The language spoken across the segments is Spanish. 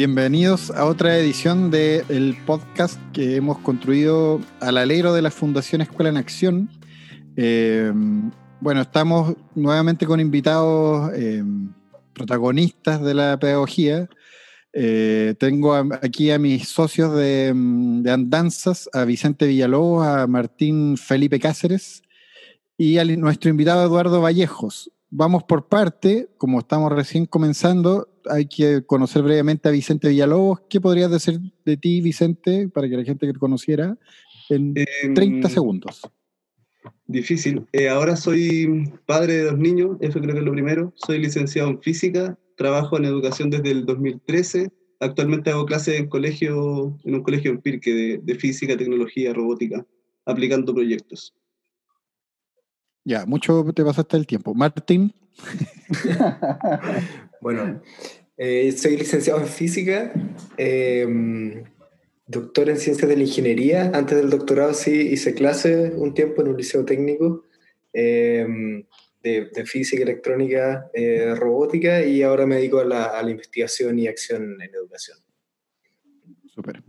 Bienvenidos a otra edición del podcast que hemos construido al alero de la Fundación Escuela en Acción. Eh, bueno, estamos nuevamente con invitados eh, protagonistas de la pedagogía. Eh, tengo aquí a mis socios de, de, andanzas, a Vicente Villalobos, a Martín Felipe Cáceres y a nuestro invitado Eduardo Vallejos. Vamos por parte, como estamos recién comenzando, hay que conocer brevemente a Vicente Villalobos. ¿Qué podrías decir de ti, Vicente, para que la gente que te conociera en 30 em, segundos? Difícil. Eh, ahora soy padre de dos niños, eso creo que es lo primero. Soy licenciado en física, trabajo en educación desde el 2013. Actualmente hago clases en, colegio, en un colegio en Pirque de, de física, tecnología, robótica, aplicando proyectos. Ya, mucho te pasaste el tiempo. Martín. bueno, eh, soy licenciado en física, em, doctor en ciencias de la ingeniería. Antes del doctorado sí hice clases un tiempo en un liceo técnico em, de, física, electrónica, eh, robótica y ahora me dedico a la, investigación y acción en educación. Súper.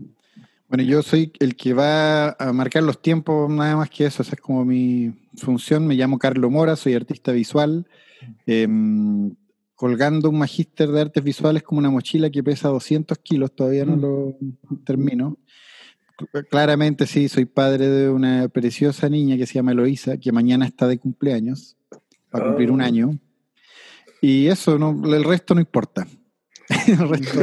Bueno, yo soy el que va a marcar los tiempos, nada más que eso, esa es como mi función. Me llamo Carlos Mora, soy artista visual, em, colgando un magíster de artes visuales como una mochila que pesa 200 kilos, todavía no lo termino. Claramente sí, soy padre de una preciosa niña que se llama Eloísa, que mañana está de cumpleaños, va a cumplir un oh. año. Y eso, no, el resto no importa. el resto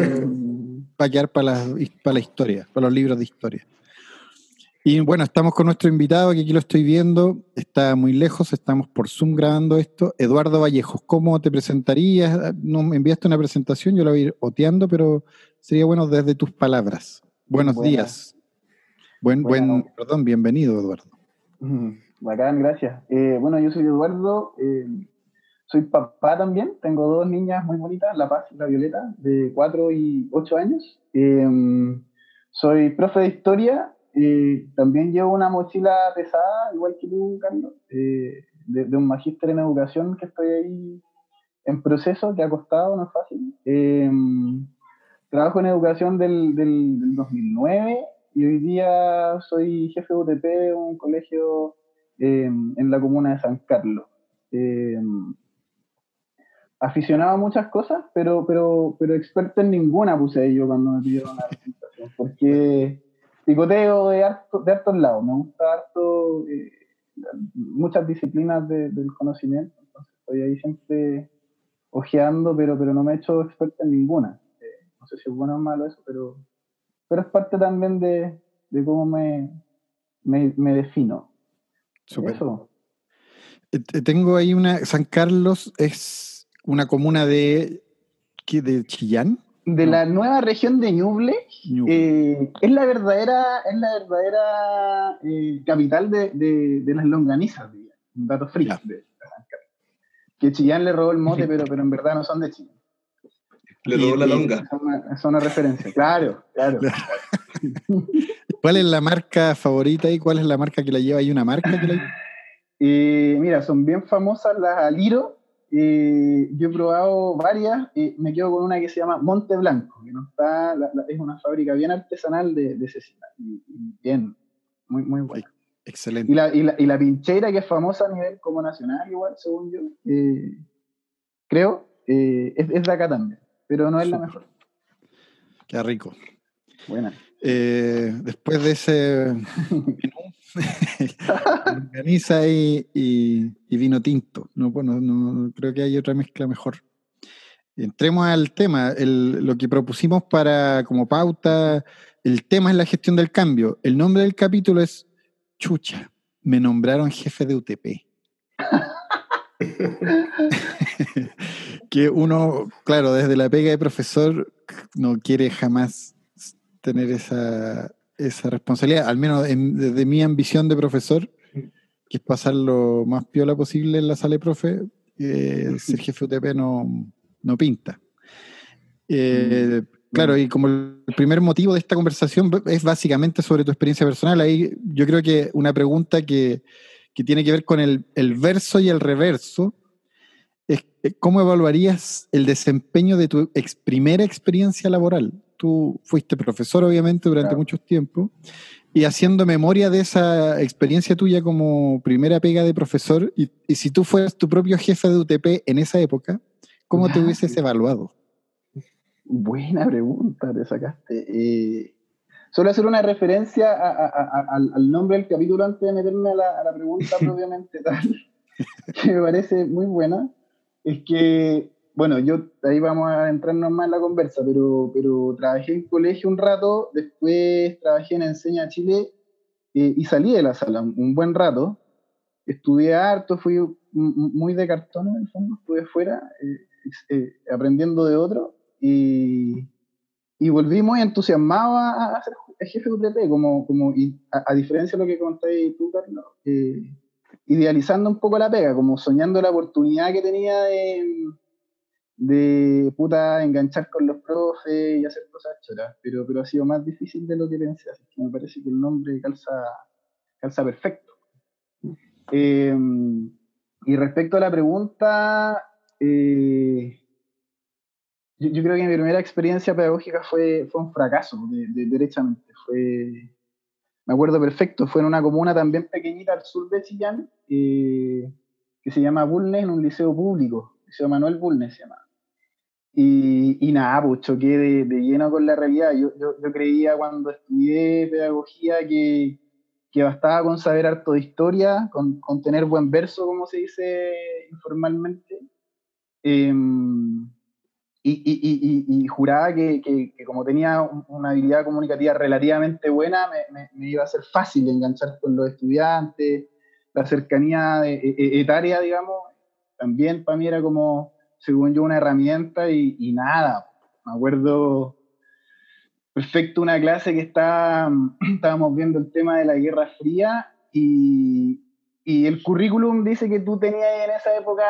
va a quedar para la, para la historia, para los libros de historia. Y bueno, estamos con nuestro invitado, que aquí lo estoy viendo, está muy lejos, estamos por Zoom grabando esto. Eduardo Vallejos, ¿cómo te presentarías? No me enviaste una presentación, yo la voy a ir oteando, pero sería bueno desde tus palabras. Buenos días. Buen, buen, perdón, bienvenido, Eduardo. Bacán, gracias. Eh, bueno, yo soy Eduardo, eh, soy papá también, tengo dos niñas muy bonitas, La Paz y La Violeta, de 4 y 8 años. Em, soy profe de historia y también llevo una mochila pesada, igual que tú, Carlos, eh, de, un magíster en educación que estoy ahí en proceso, que ha costado, no es fácil. Em, trabajo en educación del, del, 2009 y hoy día soy jefe de UTP de un colegio em, en la comuna de San Carlos aficionado a muchas cosas, pero, pero, pero experto en ninguna puse yo cuando me pidieron la presentación, porque picoteo de, harto, de hartos lados, me gusta harto eh, muchas disciplinas del conocimiento, entonces estoy ahí siempre ojeando, pero, pero no me he hecho experto en ninguna. Eh, no sé si es bueno o malo eso, pero, pero es parte también de, de cómo me, me, me defino. Eso. Eh, tengo ahí una, San Carlos es una comuna de, ¿qué, de Chillán. De la nueva región de Ñuble, eh, es la verdadera, es la verdadera eh, capital de, de, las longanizas, un dato frío Que Chillán le robó el mote, pero, pero en verdad no son de Chillán. Le robó la longa. Es una, referencia, claro, claro. ¿Cuál es la marca favorita y cuál es la marca que la lleva? ¿Hay una marca que la eh, mira, son bien famosas las Aliro yo he probado varias, y me quedo con una que se llama Monte Blanco, que no está, es una fábrica bien artesanal de, de cecina, y, bien, muy, muy buena. Excelente. Y la, y, la, y la, pinchera, que es famosa a nivel como nacional, igual, según yo, eh, creo, eh, es, es, de acá también, pero no es la mejor. Qué rico. Buena. Después de ese Organiza y, y, vino tinto. No, bueno, no, creo que hay otra mezcla mejor. Entremos al tema. lo que propusimos para como pauta, el tema es la gestión del cambio. El nombre del capítulo es Chucha. Me nombraron jefe de UTP. que uno, claro, desde la pega de profesor no quiere jamás tener esa, esa responsabilidad, al menos desde mi ambición de profesor, que es pasar lo más piola posible en la sala de profe, eh, ser jefe UTP no, no pinta. Eh, claro, y como el primer motivo de esta conversación es básicamente sobre tu experiencia personal, ahí yo creo que una pregunta que, que tiene que ver con el, el, verso y el reverso es cómo evaluarías el desempeño de tu ex, primera experiencia laboral. Tú fuiste profesor, obviamente, durante claro. mucho tiempo, y haciendo memoria de esa experiencia tuya como primera pega de profesor, y, y si tú fueras tu propio jefe de UTP en esa época, ¿cómo te hubieses evaluado? Buena pregunta, te sacaste. Eh, solo hacer una referencia a, a, a, al, al, nombre del capítulo antes de meterme a la, la pregunta propiamente tal, que me parece muy buena. Es que, bueno, yo ahí vamos a entrarnos más en la conversa, pero, pero trabajé en colegio un rato, después trabajé en Enseña Chile eh, y salí de la sala un buen rato. Estudié harto, fui muy de cartón en el fondo, estuve fuera, eh, eh, aprendiendo de otro y, y volví muy entusiasmado a, ser jefe de UTP, como, como a, a, diferencia de lo que contaste tú, Carlos, eh, idealizando un poco la pega, como soñando la oportunidad que tenía de, de puta enganchar con los profes y hacer cosas choras, pero, pero ha sido más difícil de lo que pensé, así que me parece que el nombre calza, calza perfecto. Eh, y respecto a la pregunta, eh, yo, creo que mi primera experiencia pedagógica fue, fue un fracaso, de, de, derechamente. Fue, me acuerdo perfecto, fue en una comuna también pequeñita al sur de Chillán, eh, que se llama Bulnes, en un liceo público, Liceo Manuel Bulnes se llama. Y, y nada, pues choqué de, de, lleno con la realidad. Yo, yo, yo creía cuando estudié pedagogía que, que bastaba con saber harto de historia, con, con tener buen verso, como se dice informalmente. Eh, y, y, y, y, juraba que, que, que, como tenía una habilidad comunicativa relativamente buena, me, me, me, iba a ser fácil enganchar con los estudiantes, la cercanía de, e, e, etaria, digamos, también para mí era como, según yo, una herramienta y, nada. Me acuerdo perfecto una clase que está, estábamos viendo el tema de la Guerra Fría y, y el currículum dice que tú tenías en esa época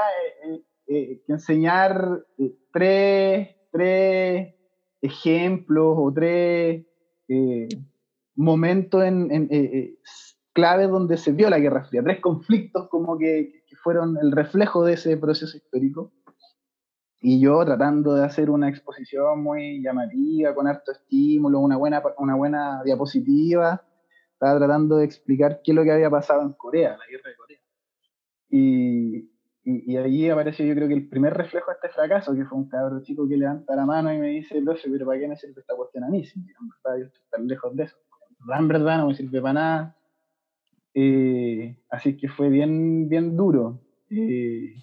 eh, eh, que enseñar eh, tres, tres ejemplos o tres eh, momentos en, en eh, claves donde se vio la Guerra Fría, tres conflictos como que, que, fueron el reflejo de ese proceso histórico. Y yo tratando de hacer una exposición muy llamativa, con harto estímulo, una buena, una buena diapositiva, estaba tratando de explicar qué es lo que había pasado en Corea, la guerra de Corea. Y, y, y, ahí apareció yo creo que el primer reflejo de este fracaso, que fue un cabrón chico que levanta la mano y me dice, profe, pero ¿para qué me sirve esta cuestión a mí? Si yo estoy tan lejos de eso. En verdad no me sirve para nada. Eh, así que fue bien, bien duro. Eh,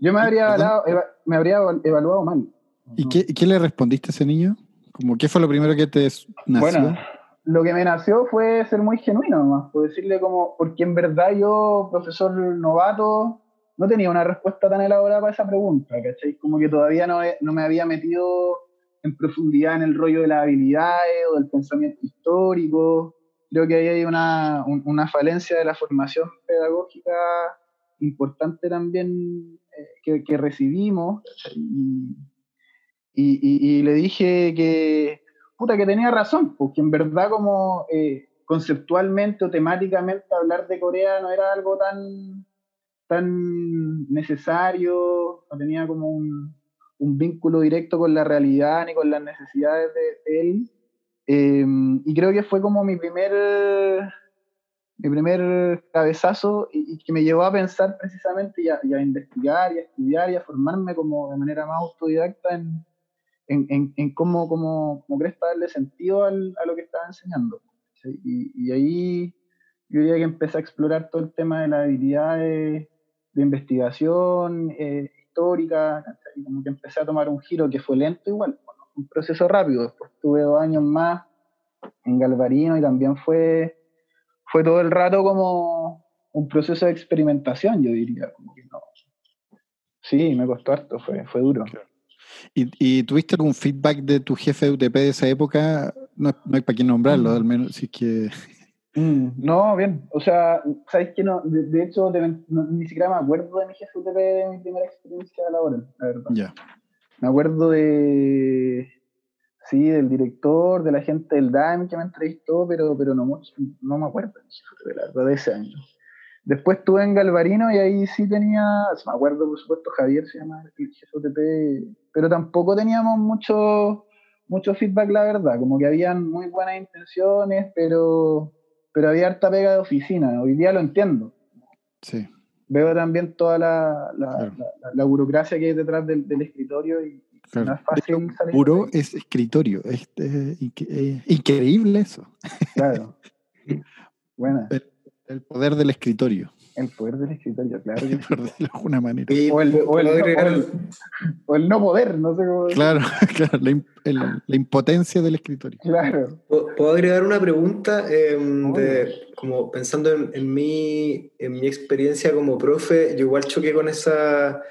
yo me habría, evaluado, eva, me habría evaluado mal. ¿Y qué, qué, le respondiste a ese niño? Como, ¿Qué fue lo primero que te nació? Bueno, lo que me nació fue ser muy genuino nomás, por decirle como, porque en verdad yo, profesor novato, no tenía una respuesta tan elaborada para esa pregunta, ¿cachai? Como que todavía no, no me había metido en profundidad en el rollo de las habilidades o del pensamiento histórico. Creo que ahí hay una, un, una falencia de la formación pedagógica importante también que, que, recibimos. Y, y, y, y, le dije que, puta, que tenía razón, porque en verdad como eh, conceptualmente o temáticamente hablar de Corea no era algo tan tan necesario, no tenía como un, un, vínculo directo con la realidad ni con las necesidades de, él. Eh, y creo que fue como mi primer, mi primer cabezazo y, y que me llevó a pensar precisamente y a, y a, investigar y a estudiar y a formarme como de manera más autodidacta en, en, en, en cómo, cómo, cómo crees darle sentido al, a lo que estaba enseñando. ¿sí? Y, y, ahí yo diría que empecé a explorar todo el tema de las habilidades de investigación eh, histórica, y como que empecé a tomar un giro que fue lento igual, bueno, un proceso rápido, después tuve dos años más en Galvarino y también fue, fue todo el rato como un proceso de experimentación, yo diría, como que no. Sí, me costó harto, fue, fue duro. ¿Y, ¿Y, tuviste algún feedback de tu jefe de UTP de esa época no, hay para quién nombrarlo, al menos, si es que... Mm, no, bien. O sea, ¿sabes que no? De, hecho, ni siquiera me acuerdo de mi jefe de mi primera experiencia laboral, la verdad. Ya. Me acuerdo de... Sí, del director, de la gente del DAM que me entrevistó, pero, pero no, mucho, no me acuerdo de la verdad de ese año. Después estuve en Galvarino y ahí sí tenía, me acuerdo por supuesto Javier se llama el pero tampoco teníamos mucho, mucho feedback la verdad, como que habían muy buenas intenciones, pero, pero había harta pega de oficina, hoy día lo entiendo. Sí. Veo también toda la, la, burocracia que hay detrás del, escritorio y no es fácil salir. Puro es escritorio, es, increíble eso. Claro. Bueno. El poder del escritorio. El poder del escritorio, claro. de alguna manera. o, el, o, el, no, poder, no sé cómo. Claro, claro la, impotencia del escritorio. Claro. ¿Puedo agregar una pregunta? Em, de, como pensando en, mi, en mi experiencia como profe, yo igual choqué con esa,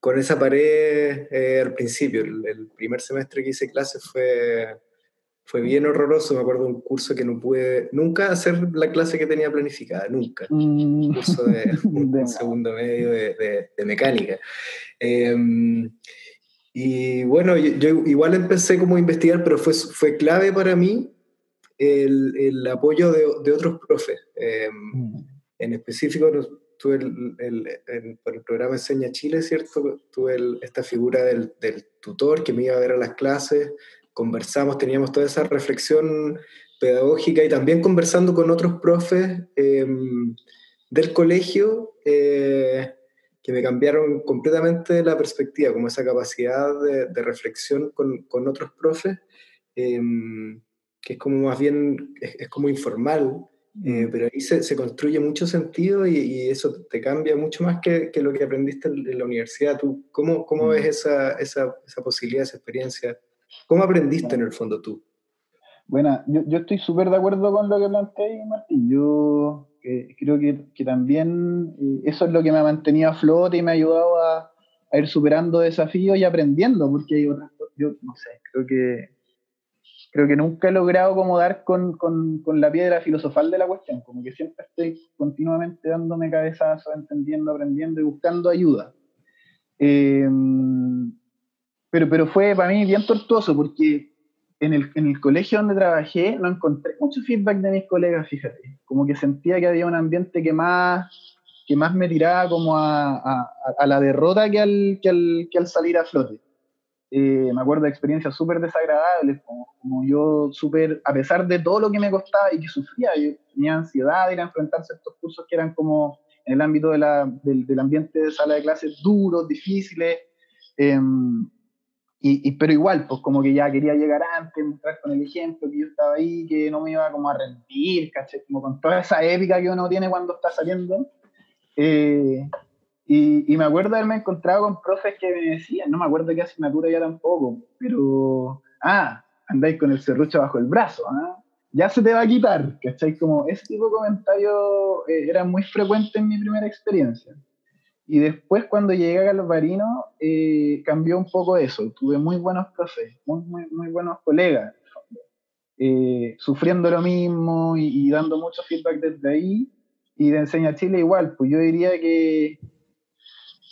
con esa pared eh, al principio. el, primer semestre que hice clases fue fue bien horroroso, me acuerdo de un curso que no pude nunca hacer la clase que tenía planificada, nunca. Un mm. curso de un segundo medio de, de, mecánica. Em, y bueno, yo, igual empecé como a investigar, pero fue, fue clave para mí el, el apoyo de, de, otros profes. Em, mm. En específico, tuve el, el programa Enseña Chile, ¿cierto? Tuve esta figura del, del, tutor que me iba a ver a las clases, conversamos, teníamos toda esa reflexión pedagógica y también conversando con otros profes em, del colegio eh, que me cambiaron completamente la perspectiva, como esa capacidad de, reflexión con, con, otros profes, em, que es como más bien, es, como informal, eh, mm. pero ahí se, se, construye mucho sentido y, eso te cambia mucho más que, que, lo que aprendiste en la universidad. ¿Tú cómo, cómo mm. ves esa, esa, esa posibilidad, esa experiencia? ¿Cómo aprendiste en el fondo tú? Bueno, yo, yo estoy súper de acuerdo con lo que planteé, Martín. Yo eh, creo que, que también eh, eso es lo que me ha mantenido a flote y me ha ayudado a, a ir superando desafíos y aprendiendo, porque hay otras yo no sé, creo que creo que nunca he logrado como dar con, con, con, la piedra filosofal de la cuestión, como que siempre estoy continuamente dándome cabezazos, entendiendo, aprendiendo y buscando ayuda. Eh, pero, pero fue para mí bien tortuoso porque en el, en el colegio donde trabajé no encontré mucho feedback de mis colegas, fíjate. Como que sentía que había un ambiente que más, que más me tiraba como a, a, a la derrota que al, que al, que al salir a flote. Eh, me acuerdo de experiencias súper desagradables, como, yo súper, a pesar de todo lo que me costaba y que sufría, yo tenía ansiedad de ir a enfrentarse a estos cursos que eran como en el ámbito de la, del, ambiente de sala de clases duros, difíciles. Eh, y, pero igual, pues como que ya quería llegar antes, mostrar con el ejemplo que yo estaba ahí, que no me iba como a rendir, ¿caché? Como con toda esa épica que uno tiene cuando está saliendo. Eh, y, y, me acuerdo haberme encontrado con profes que me decían, no me acuerdo qué asignatura ya tampoco, pero, ah, andáis con el serrucho bajo el brazo, ¿ah? ya se te va a quitar, ¿cachai? Como ese tipo de comentarios eh, era muy frecuente en mi primera experiencia. Y después cuando llegué a Galvarino eh, cambió un poco eso. Tuve muy buenos profes, muy, muy, muy buenos colegas, eh, sufriendo lo mismo y, dando mucho feedback desde ahí. Y de Enseña Chile igual, pues yo diría que,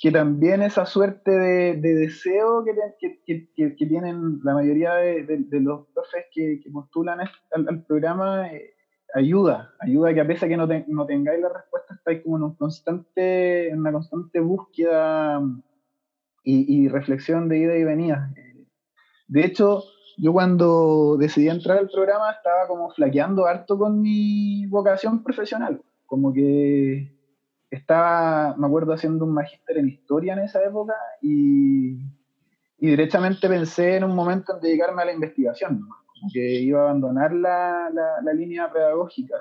que también esa suerte de, deseo que, tienen la mayoría de, los profes que, postulan al, programa eh, ayuda, ayuda que a pesar que no, no tengáis la respuesta, estáis como en, un constante, en una constante búsqueda y, reflexión de ida y venida. De hecho, yo cuando decidí entrar al programa estaba como flaqueando harto con mi vocación profesional, como que estaba, me acuerdo, haciendo un magíster en historia en esa época y, y directamente pensé en un momento en dedicarme a la investigación. ¿no? que iba a abandonar la, la, línea pedagógica.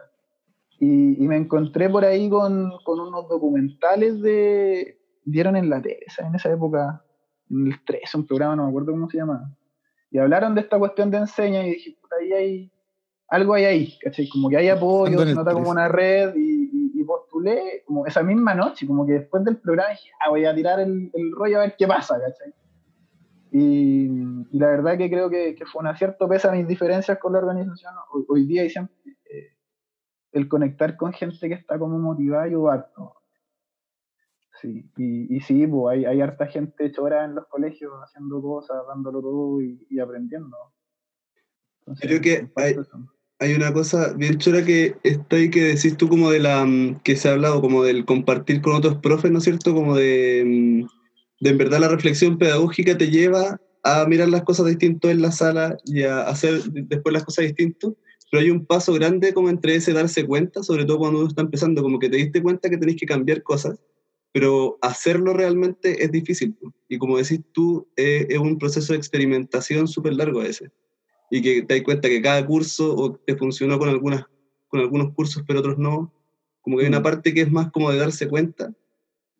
Y, me encontré por ahí con, con, unos documentales de... dieron en la tele, en esa época, en el 3, un programa, no me acuerdo cómo se llamaba. Y hablaron de esta cuestión de enseña y dije, puta, ahí hay... Algo hay ahí, ¿cachai? Como que hay apoyo, se nota como una red y, y, postulé como esa misma noche, como que después del programa dije, ah, voy a tirar el, el rollo a ver qué pasa, ¿cachai? Y, la verdad que creo que, fue un acierto, pese a mis diferencias con la organización, hoy, día y siempre, eh, el conectar con gente que está como motivada y harto. Sí, y, y sí, pues, hay, hay harta gente chora en los colegios haciendo cosas, dándolo todo y, aprendiendo. creo que hay, hay una cosa bien chora que está ahí que decís tú como de la mm, que se ha hablado como del compartir con otros profes, ¿no es cierto? Como de, mm, de en verdad la reflexión pedagógica te lleva a mirar las cosas distinto en la sala y a hacer después las cosas distinto, pero hay un paso grande como entre ese darse cuenta, sobre todo cuando uno está empezando, como que te diste cuenta que tenés que cambiar cosas, pero hacerlo realmente es difícil. Y como decís tú, eh, es un proceso de experimentación súper largo ese y que te das cuenta que cada curso o te funcionó con, algunas, con algunos cursos, pero otros no. Como que hay una mm. parte que es más como de darse cuenta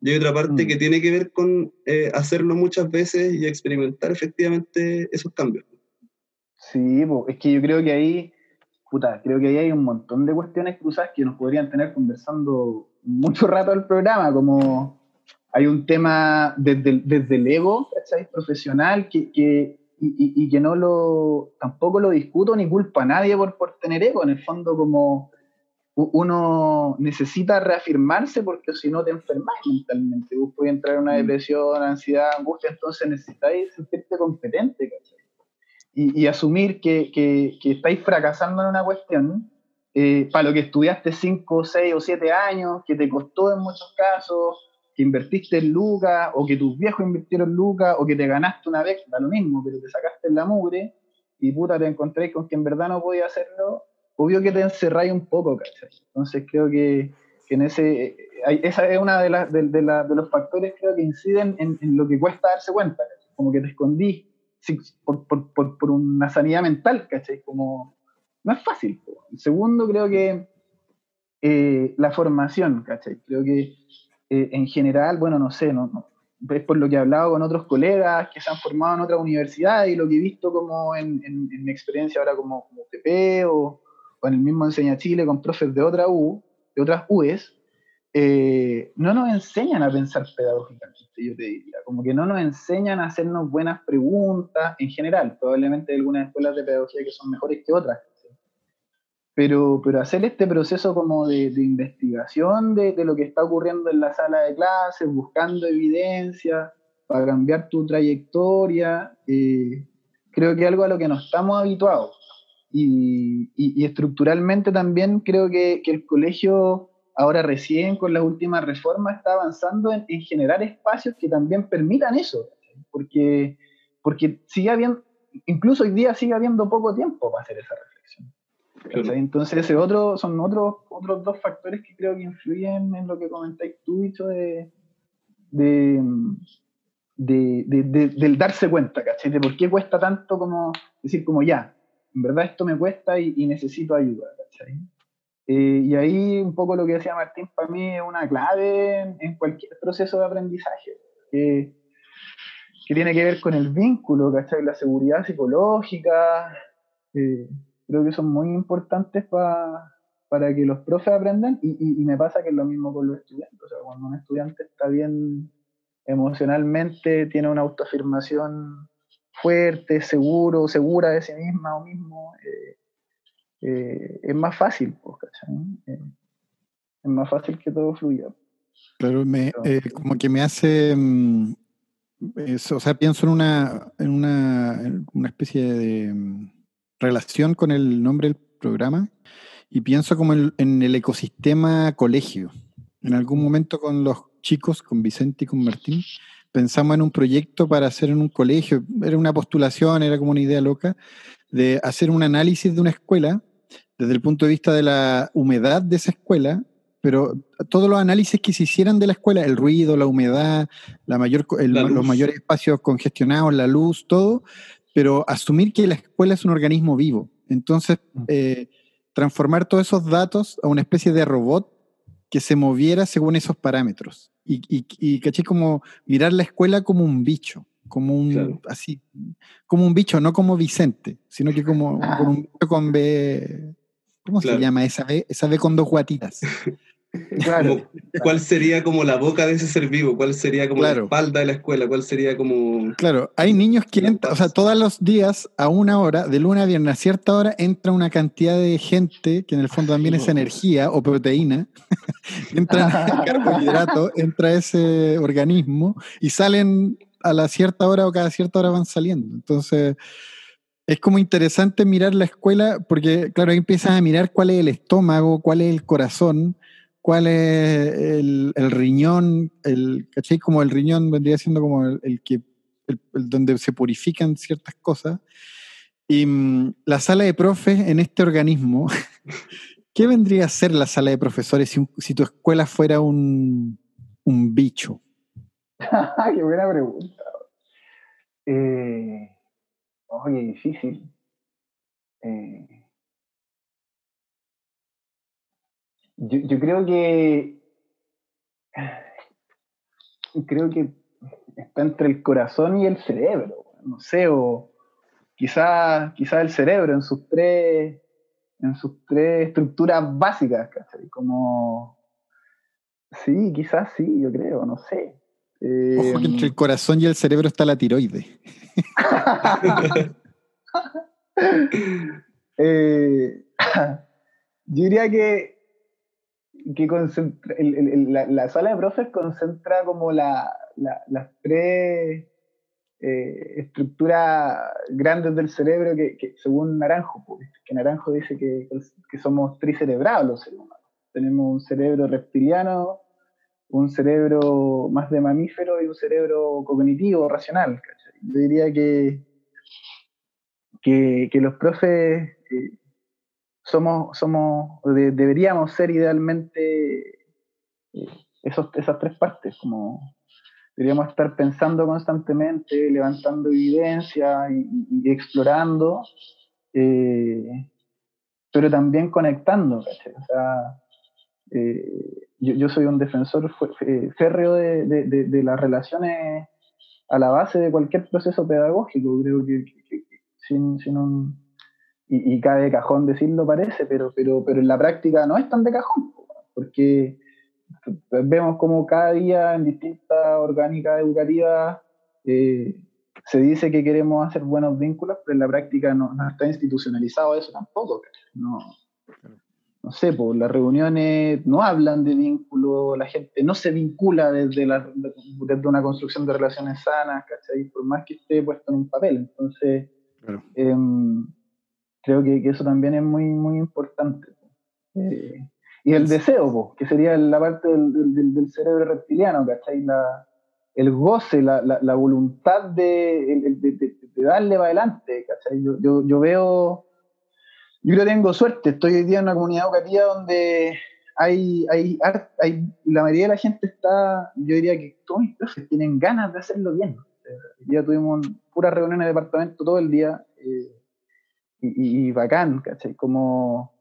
y hay otra parte mm. que tiene que ver con eh, hacerlo muchas veces y experimentar efectivamente esos cambios. Sí, es que yo creo que ahí, puta, creo que ahí hay un montón de cuestiones cruzadas que nos podrían tener conversando mucho rato el programa, como hay un tema desde, desde el ego, ¿cachai? Profesional, que, que y, que no lo, tampoco lo discuto ni culpa a nadie por, por tener ego, en el fondo como uno necesita reafirmarse porque si no te enfermas mentalmente, vos puedes entrar en una mm. depresión, ansiedad, angustia, entonces necesitáis sentirte competente, Y, y, asumir que, que, que, estáis fracasando en una cuestión eh, para lo que estudiaste 5, 6 o 7 años, que te costó en muchos casos, que invertiste en lucas, o que tus viejos invirtieron en lucas, o que te ganaste una vez, da lo mismo, pero te sacaste en la mugre y puta te encontré con que en verdad no podía hacerlo, obvio que te encerráis un poco, ¿cachai? Entonces creo que, que en ese, esa es una de, las de, de, de, los factores creo que inciden en, lo que cuesta darse cuenta, como que te escondí por, por, por, por, una sanidad mental, ¿cachai? Como, no es fácil. Segundo, creo que eh, la formación, ¿cachai? Creo que eh, en general, bueno, no sé, no, es por lo que he hablado con otros colegas que se han formado en otras universidades y lo que he visto como en, mi experiencia ahora como, como PP o, o, en el mismo Enseña Chile con profes de otra U, de otras UES, eh, no nos enseñan a pensar pedagógicamente, yo te diría, como que no nos enseñan a hacernos buenas preguntas en general, probablemente hay algunas escuelas de pedagogía que son mejores que otras, pero, pero hacer este proceso como de, investigación de, lo que está ocurriendo en la sala de clases, buscando evidencia para cambiar tu trayectoria, eh, creo que es algo a lo que no estamos habituados. Y, y, estructuralmente también creo que, que, el colegio ahora recién con las últimas reformas está avanzando en, en generar espacios que también permitan eso, porque, porque sigue habiendo, incluso hoy día sigue habiendo poco tiempo para hacer esa reflexión. Entonces, ese otro, son otros, otros dos factores que creo que influyen en lo que comentáis tú, dicho de, de, de, del darse cuenta, ¿cachai? De por qué cuesta tanto como decir, como ya, en verdad esto me cuesta y, necesito ayuda, ¿cachai? Eh, y ahí un poco lo que decía Martín para mí es una clave en, cualquier proceso de aprendizaje, que, que, tiene que ver con el vínculo, ¿cachai? La seguridad psicológica. Eh, creo que son muy importantes para que los profes aprendan y, y, me pasa que es lo mismo con los estudiantes. O sea, cuando un estudiante está bien emocionalmente, tiene una autoafirmación fuerte, seguro, segura de sí misma o mismo, eh, eh, es más fácil, pues, eh, es más fácil que todo fluya. Claro, me, como que me hace, mm, o sea, pienso en una, en una, en una especie de mm, relación con el nombre del programa y pienso como en, el ecosistema colegio. En algún momento con los chicos, con Vicente y con Martín, pensamos en un proyecto para hacer en un colegio, era una postulación, era como una idea loca, de hacer un análisis de una escuela desde el punto de vista de la humedad de esa escuela, pero todos los análisis que se hicieran de la escuela, el ruido, la humedad, la mayor, los mayores espacios congestionados, la luz, todo, pero asumir que la escuela es un organismo vivo. Entonces, eh, transformar todos esos datos a una especie de robot que se moviera según esos parámetros. Y, y, caché como mirar la escuela como un bicho, como un así, como un bicho, no como Vicente, sino que como, ah. un bicho con B. ¿Cómo se llama esa B? Esa B con dos guatitas. Claro. ¿Cuál sería como la boca de ese ser vivo? ¿Cuál sería como la espalda de la escuela? ¿Cuál sería como...? Claro, hay niños que entran, o sea, todos los días a una hora, de luna a viernes a cierta hora, entra una cantidad de gente, que en el fondo también es energía o proteína, entra carbohidrato, entra ese organismo y salen a la cierta hora o cada cierta hora van saliendo. Entonces es como interesante mirar la escuela porque, claro, ahí empiezas a mirar cuál es el estómago, cuál es el corazón, cuál es el, riñón, el, ¿cachai? Como el riñón vendría siendo como el, que, donde se purifican ciertas cosas. Y mm, la sala de profes en este organismo, ¿qué vendría a ser la sala de profesores si, tu escuela fuera un, un bicho? Qué buena pregunta. Eh, Oye, difícil. Eh, yo, creo que. Creo que está entre el corazón y el cerebro. No sé, o quizás quizá el cerebro en sus tres. En sus tres estructuras básicas, ¿cachai? Como. Sí, quizás sí, yo creo, no sé. Ojo que entre el em, corazón y el cerebro está la tiroide. Eh, yo diría que, que la, sala de profes concentra como las tres eh, estructuras grandes del cerebro que, según Naranjo, que Naranjo dice que, que somos tricerebrados los seres humanos. Tenemos un cerebro reptiliano, un cerebro más de mamífero y un cerebro cognitivo, racional. Yo diría que, que, los profes eh, somos, somos deberíamos ser idealmente eh, esos, esas tres partes, como deberíamos estar pensando constantemente, levantando evidencia y, explorando, eh, pero también conectando. O sea, yo, soy un defensor férreo de, las relaciones a la base de cualquier proceso pedagógico. Creo que, sin, un... Y, cae de cajón decirlo parece, pero, pero, pero en la práctica no es tan de cajón, porque vemos como cada día en distintas orgánicas educativas eh, se dice que queremos hacer buenos vínculos, pero en la práctica no, no está institucionalizado eso tampoco. No, no sé, pues las reuniones no hablan de vínculo, la gente no se vincula desde, la, desde una construcción de relaciones sanas, ¿cachai? Por más que esté puesto en un papel. Entonces, em, creo que, eso también es muy, muy importante. Eh, y el deseo, que sería la parte del, cerebro reptiliano, ¿cachai? La, el goce, la, la, voluntad de, darle para adelante, ¿cachai? Yo, yo, yo veo yo creo que tengo suerte. Estoy hoy día en una comunidad educativa donde hay, hay, hay, la mayoría de la gente está, yo diría que todos mis profes tienen ganas de hacerlo bien. Ya tuvimos puras reuniones de departamento todo el día eh, y, bacán, ¿cachai? Como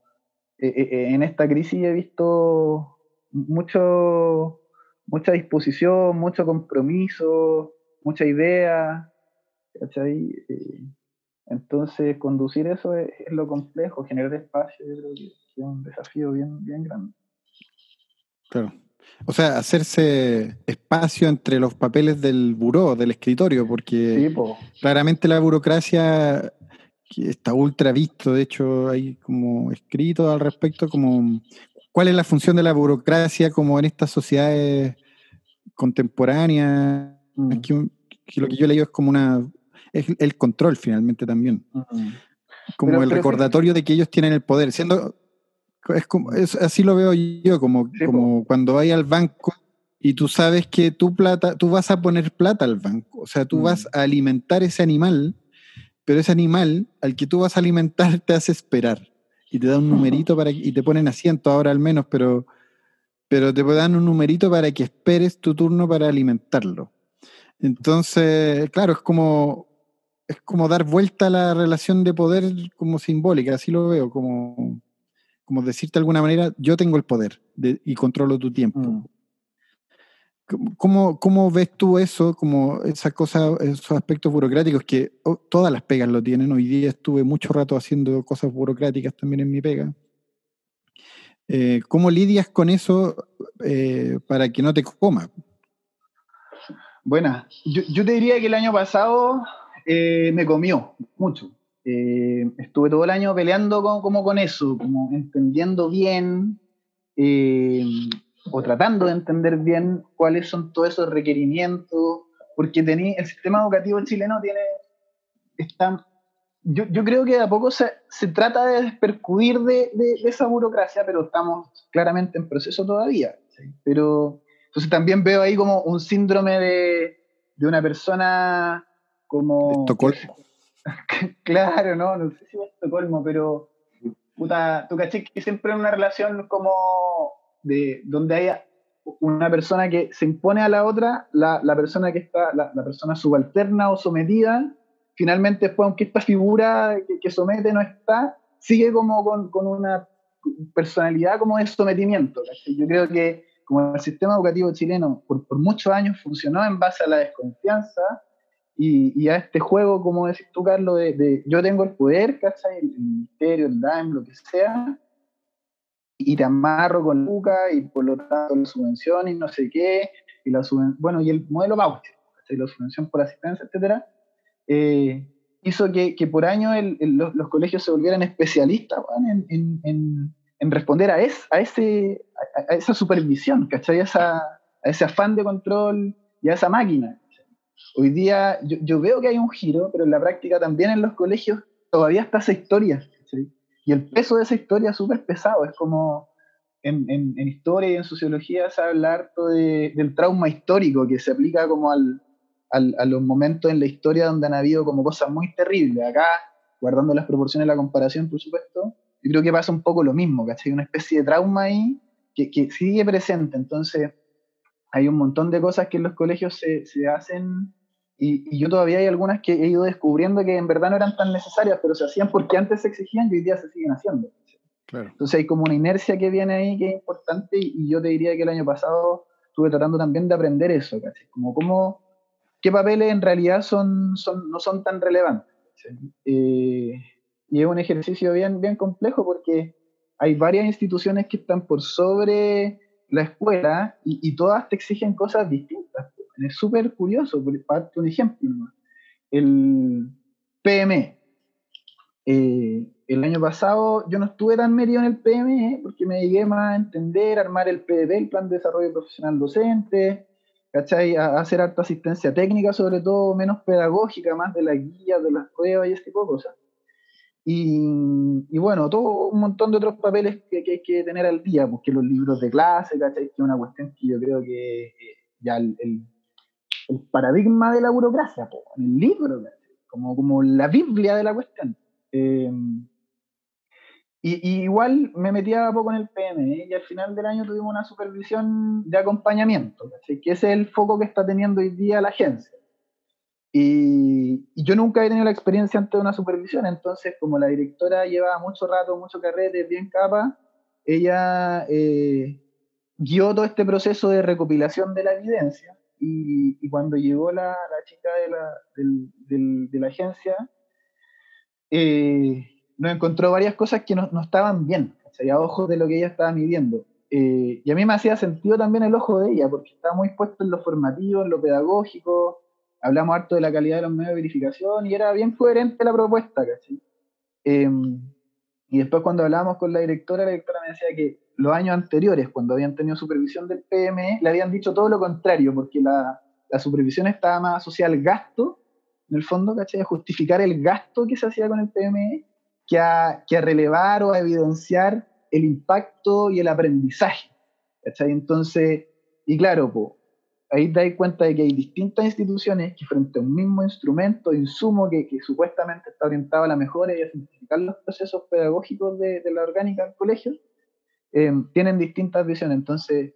eh, eh, en esta crisis he visto mucho, mucha disposición, mucho compromiso, mucha idea, ¿cachai? Entonces, conducir eso es, lo complejo, generar espacio, yo creo que es un desafío bien, bien grande. Claro. O sea, hacerse espacio entre los papeles del buró, del escritorio, porque claramente la burocracia está ultra visto, de hecho hay como escrito al respecto, como cuál es la función de la burocracia como en estas sociedades contemporáneas, mm. que lo que yo he leído es como una es el control finalmente también. Como el recordatorio de que ellos tienen el poder. Siendo, es como, así lo veo yo, como, como cuando vas al banco y tú sabes que tu plata, tú vas a poner plata al banco. O sea, tú vas a alimentar ese animal, pero ese animal al que tú vas a alimentar te hace esperar. Y te da un numerito para y te ponen asiento ahora al menos, pero, pero te dan un numerito para que esperes tu turno para alimentarlo. Entonces, claro, es como es como dar vuelta a la relación de poder como simbólica, así lo veo, como, como decirte de alguna manera, yo tengo el poder y controlo tu tiempo. Mm. ¿Cómo, ¿Cómo, ves tú eso, como esas cosas, esos aspectos burocráticos que oh, todas las pegas lo tienen? Hoy día estuve mucho rato haciendo cosas burocráticas también en mi pega. Eh, ¿Cómo lidias con eso eh, para que no te coma? Bueno, yo, te diría que el año pasado eh, me comió mucho. estuve todo el año peleando con, como con eso, como entendiendo bien o tratando de entender bien cuáles son todos esos requerimientos, porque el sistema educativo chileno tiene, está yo, yo, creo que de a poco se, se trata de despercudir de, de, esa burocracia, pero estamos claramente en proceso todavía. Pero entonces también veo ahí como un síndrome de, de una persona como... Estocolmo. claro, no, no sé si es Estocolmo, pero puta, tú caché que siempre en una relación como de donde haya una persona que se impone a la otra, la, la persona que está, la, la persona subalterna o sometida, finalmente después, aunque esta figura que, somete no está, sigue como con, con, una personalidad como de sometimiento. Yo creo que como el sistema educativo chileno por, por, muchos años funcionó en base a la desconfianza y, a este juego, como decís tú, Carlos, de, yo tengo el poder, ¿cachai? El, ministerio, el DAIM, lo que sea, y te amarro con Luca y por lo tanto la subvención y no sé qué, y la bueno, y el modelo voucher, la subvención por asistencia, etcétera, eh, hizo que, que, por año los, colegios se volvieran especialistas en, en, en, responder a, es, a, ese, a, esa supervisión, ¿cachai? A, esa, a ese afán de control y a esa máquina. Hoy día yo, yo, veo que hay un giro, pero en la práctica también en los colegios todavía está esa historia. Y el peso de esa historia es súper pesado. Es como en, en, historia y en sociología se habla harto de, del trauma histórico que se aplica como al, a los momentos en la historia donde han habido como cosas muy terribles. Acá, guardando las proporciones de la comparación, por supuesto, yo creo que pasa un poco lo mismo, ¿cachai? Una especie de trauma ahí que, que sigue presente. Entonces, hay un montón de cosas que en los colegios se, se hacen y, y, yo todavía hay algunas que he ido descubriendo que en verdad no eran tan necesarias, pero se hacían porque antes se exigían y hoy día se siguen haciendo. Claro. Entonces hay como una inercia que viene ahí que es importante y, yo te diría que el año pasado estuve tratando también de aprender eso, ¿cachai? Como cómo qué papeles en realidad son, son, no son tan relevantes. Eh, y es un ejercicio bien, bien complejo porque hay varias instituciones que están por sobre la escuela y, todas te exigen cosas distintas. Es súper curioso, por un ejemplo. El PME. Eh, el año pasado yo no estuve tan metido en el PME porque me llegué más a entender, armar el PDD, el Plan de Desarrollo Profesional Docente, ¿cachai? A, hacer alta asistencia técnica, sobre todo, menos pedagógica, más de la guía, de las pruebas y ese tipo de cosas. Y, y, bueno, todo un montón de otros papeles que, que, hay que tener al día, porque los libros de clase, ¿cachai? Que es una cuestión que yo creo que eh, ya el, paradigma de la burocracia, el libro, Como, como la Biblia de la cuestión. Eh, y, igual me metía poco en el PM ¿eh? y al final del año tuvimos una supervisión de acompañamiento, así que ese es el foco que está teniendo hoy día la agencia. Y, yo nunca he tenido la experiencia antes de una supervisión, entonces como la directora llevaba mucho rato, mucho carrete, bien capa, ella eh, guió todo este proceso de recopilación de la evidencia y, cuando llegó la, la chica de la, de la agencia, eh, nos encontró varias cosas que no, no estaban bien, a ojos de lo que ella estaba midiendo. Eh, y a mí me hacía sentido también el ojo de ella, porque estaba muy puesto en lo formativo, en lo pedagógico, hablamos harto de la calidad de los medios de verificación y era bien coherente la propuesta, ¿cachai? Em, y después cuando hablábamos con la directora, la directora me decía que los años anteriores, cuando habían tenido supervisión del PME, le habían dicho todo lo contrario, porque la, la supervisión estaba más asociada al gasto, en el fondo, ¿cachai? A justificar el gasto que se hacía con el PME, que a, que a relevar o a evidenciar el impacto y el aprendizaje. ¿cachai? Entonces, y claro, ahí te das cuenta de que hay distintas instituciones que frente a un mismo instrumento, insumo que, que supuestamente está orientado a la mejora y a simplificar los procesos pedagógicos de, de la orgánica del colegio, eh, tienen distintas visiones. Entonces,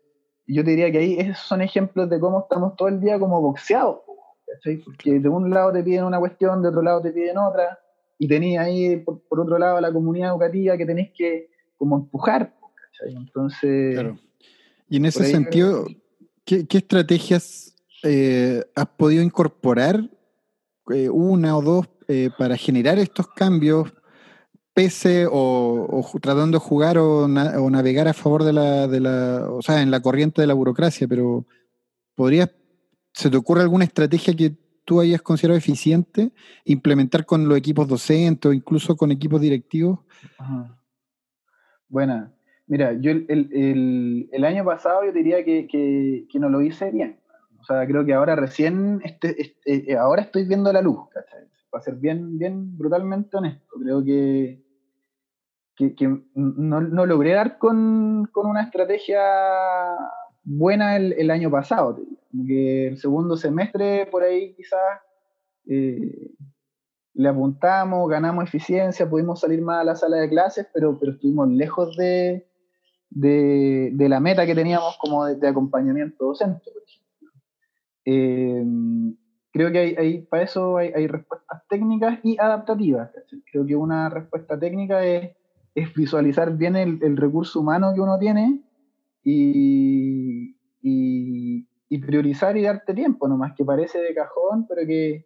yo te diría que ahí esos son ejemplos de cómo estamos todo el día como boxeados, ¿cachai? porque de un lado te piden una cuestión, de otro lado te piden otra, y tenéis ahí, por, otro lado, la comunidad educativa que tenéis que como empujar. Entonces... Claro. Y en ese sentido, ¿qué, estrategias eh, has podido incorporar, eh, una o dos, eh, para generar estos cambios pese o, tratando de jugar o, navegar a favor de la, de la, o sea, en la corriente de la burocracia, pero ¿podrías, se te ocurre alguna estrategia que tú hayas considerado eficiente implementar con los equipos docentes o incluso con equipos directivos? Bueno, mira, yo el, el, año pasado yo diría que, que, no lo hice bien. O sea, creo que ahora recién, este, este, eh, ahora estoy viendo la luz, ¿cachai? Para ser bien, bien brutalmente honesto. Creo que, que, no, no, logré dar con, con, una estrategia buena el, el año pasado. Que el segundo semestre por ahí quizás eh, le apuntamos, ganamos eficiencia, pudimos salir más a la sala de clases, pero, pero estuvimos lejos de, de, la meta que teníamos como de, acompañamiento docente, por ejemplo. Eh, creo que hay, para eso hay, respuestas técnicas y adaptativas. Creo que una respuesta técnica es visualizar bien el, recurso humano que uno tiene y, priorizar y darte tiempo, nomás que parece de cajón, pero que,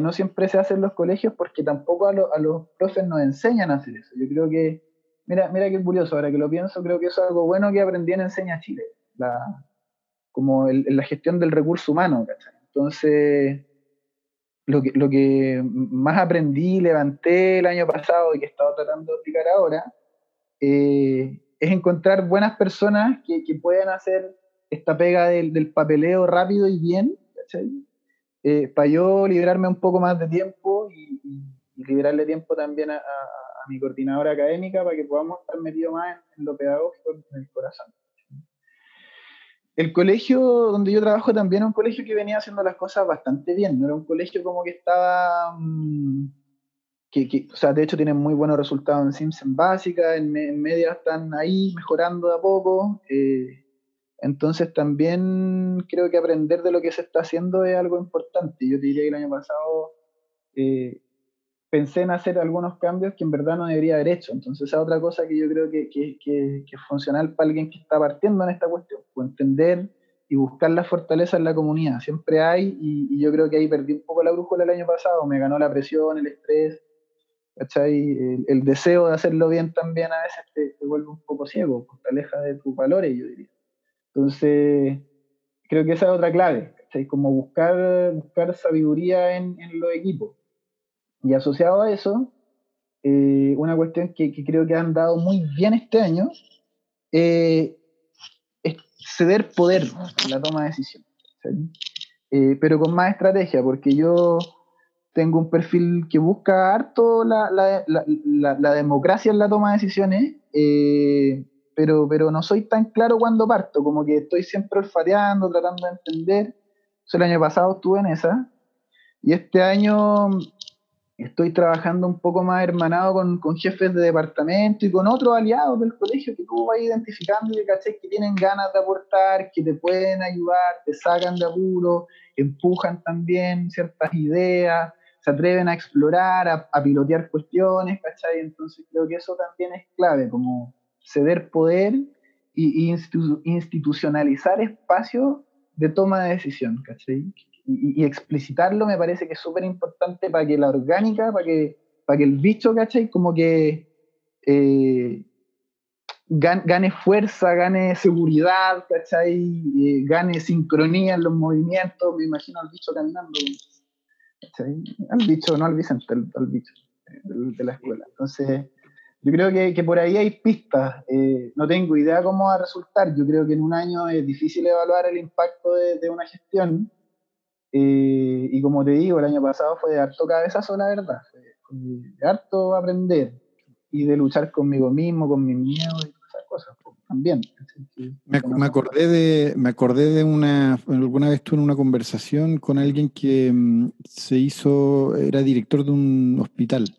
no siempre se hace en los colegios porque tampoco a, los profes nos enseñan a hacer eso. Yo creo que, mira, mira qué curioso, ahora que lo pienso, creo que eso es algo bueno que aprendí en Enseña Chile, la, como la gestión del recurso humano, Entonces, lo que, lo que más aprendí, levanté el año pasado y que he estado tratando de aplicar ahora, eh, es encontrar buenas personas que, que puedan hacer esta pega del, del papeleo rápido y bien, eh, para yo liberarme un poco más de tiempo y, liberarle tiempo también a, a, mi coordinadora académica para que podamos estar metidos más en, lo pedagógico, en el corazón el colegio donde yo trabajo también era un colegio que venía haciendo las cosas bastante bien, no era un colegio como que estaba, mm, que, o sea, de hecho tienen muy buenos resultados en Sims en básica, en, media están ahí mejorando de a poco, eh, entonces también creo que aprender de lo que se está haciendo es algo importante. Yo te diría que el año pasado eh, pensé en hacer algunos cambios que en verdad no debería haber hecho. Entonces, esa es otra cosa que yo creo que, que, que, es funcional para alguien que está partiendo en esta cuestión, pues entender y buscar la fortaleza en la comunidad. Siempre hay, y, yo creo que ahí perdí un poco la brújula el año pasado, me ganó la presión, el estrés, El, el, deseo de hacerlo bien también a veces te, vuelve un poco ciego, pues te aleja de tus valores, yo diría. Entonces, creo que esa es otra clave, ¿cachai? Como buscar, buscar sabiduría en, en los equipos y asociado a eso, eh, una cuestión que, creo que han dado muy bien este año eh, es ceder poder en la toma de decisiones. Eh, pero con más estrategia, porque yo tengo un perfil que busca harto la, la, democracia en la toma de decisiones, pero, pero no soy tan claro cuando parto, como que estoy siempre olfateando, tratando de entender. el año pasado estuve en esa, y este año estoy trabajando un poco más hermanado con, jefes de departamento y con otros aliados del colegio que tú vas identificando y que, que tienen ganas de aportar, que te pueden ayudar, te sacan de apuro, empujan también ciertas ideas, se atreven a explorar, a, pilotear cuestiones, ¿cachai? Entonces creo que eso también es clave, como ceder poder y, institucionalizar espacios de toma de decisión, ¿cachai? Y, explicitarlo me parece que es súper importante para que la orgánica, para que, para que el bicho, ¿cachai? Como que eh, gane, fuerza, gane seguridad, ¿cachai? Eh, gane sincronía en los movimientos. Me imagino al bicho caminando, ¿cachai? Al bicho, no al Vicente, al, bicho de, la escuela. Entonces, yo creo que, que por ahí hay pistas. Eh, no tengo idea cómo va a resultar. Yo creo que en un año es difícil evaluar el impacto de, de una gestión eh, y como te digo, el año pasado fue de harto cabezazo, la verdad. de harto aprender y de luchar conmigo mismo, con mis miedos y esas cosas pues, también. Me, acordé de, me acordé de una, alguna vez tuve una conversación con alguien que mm, se hizo, era director de un hospital.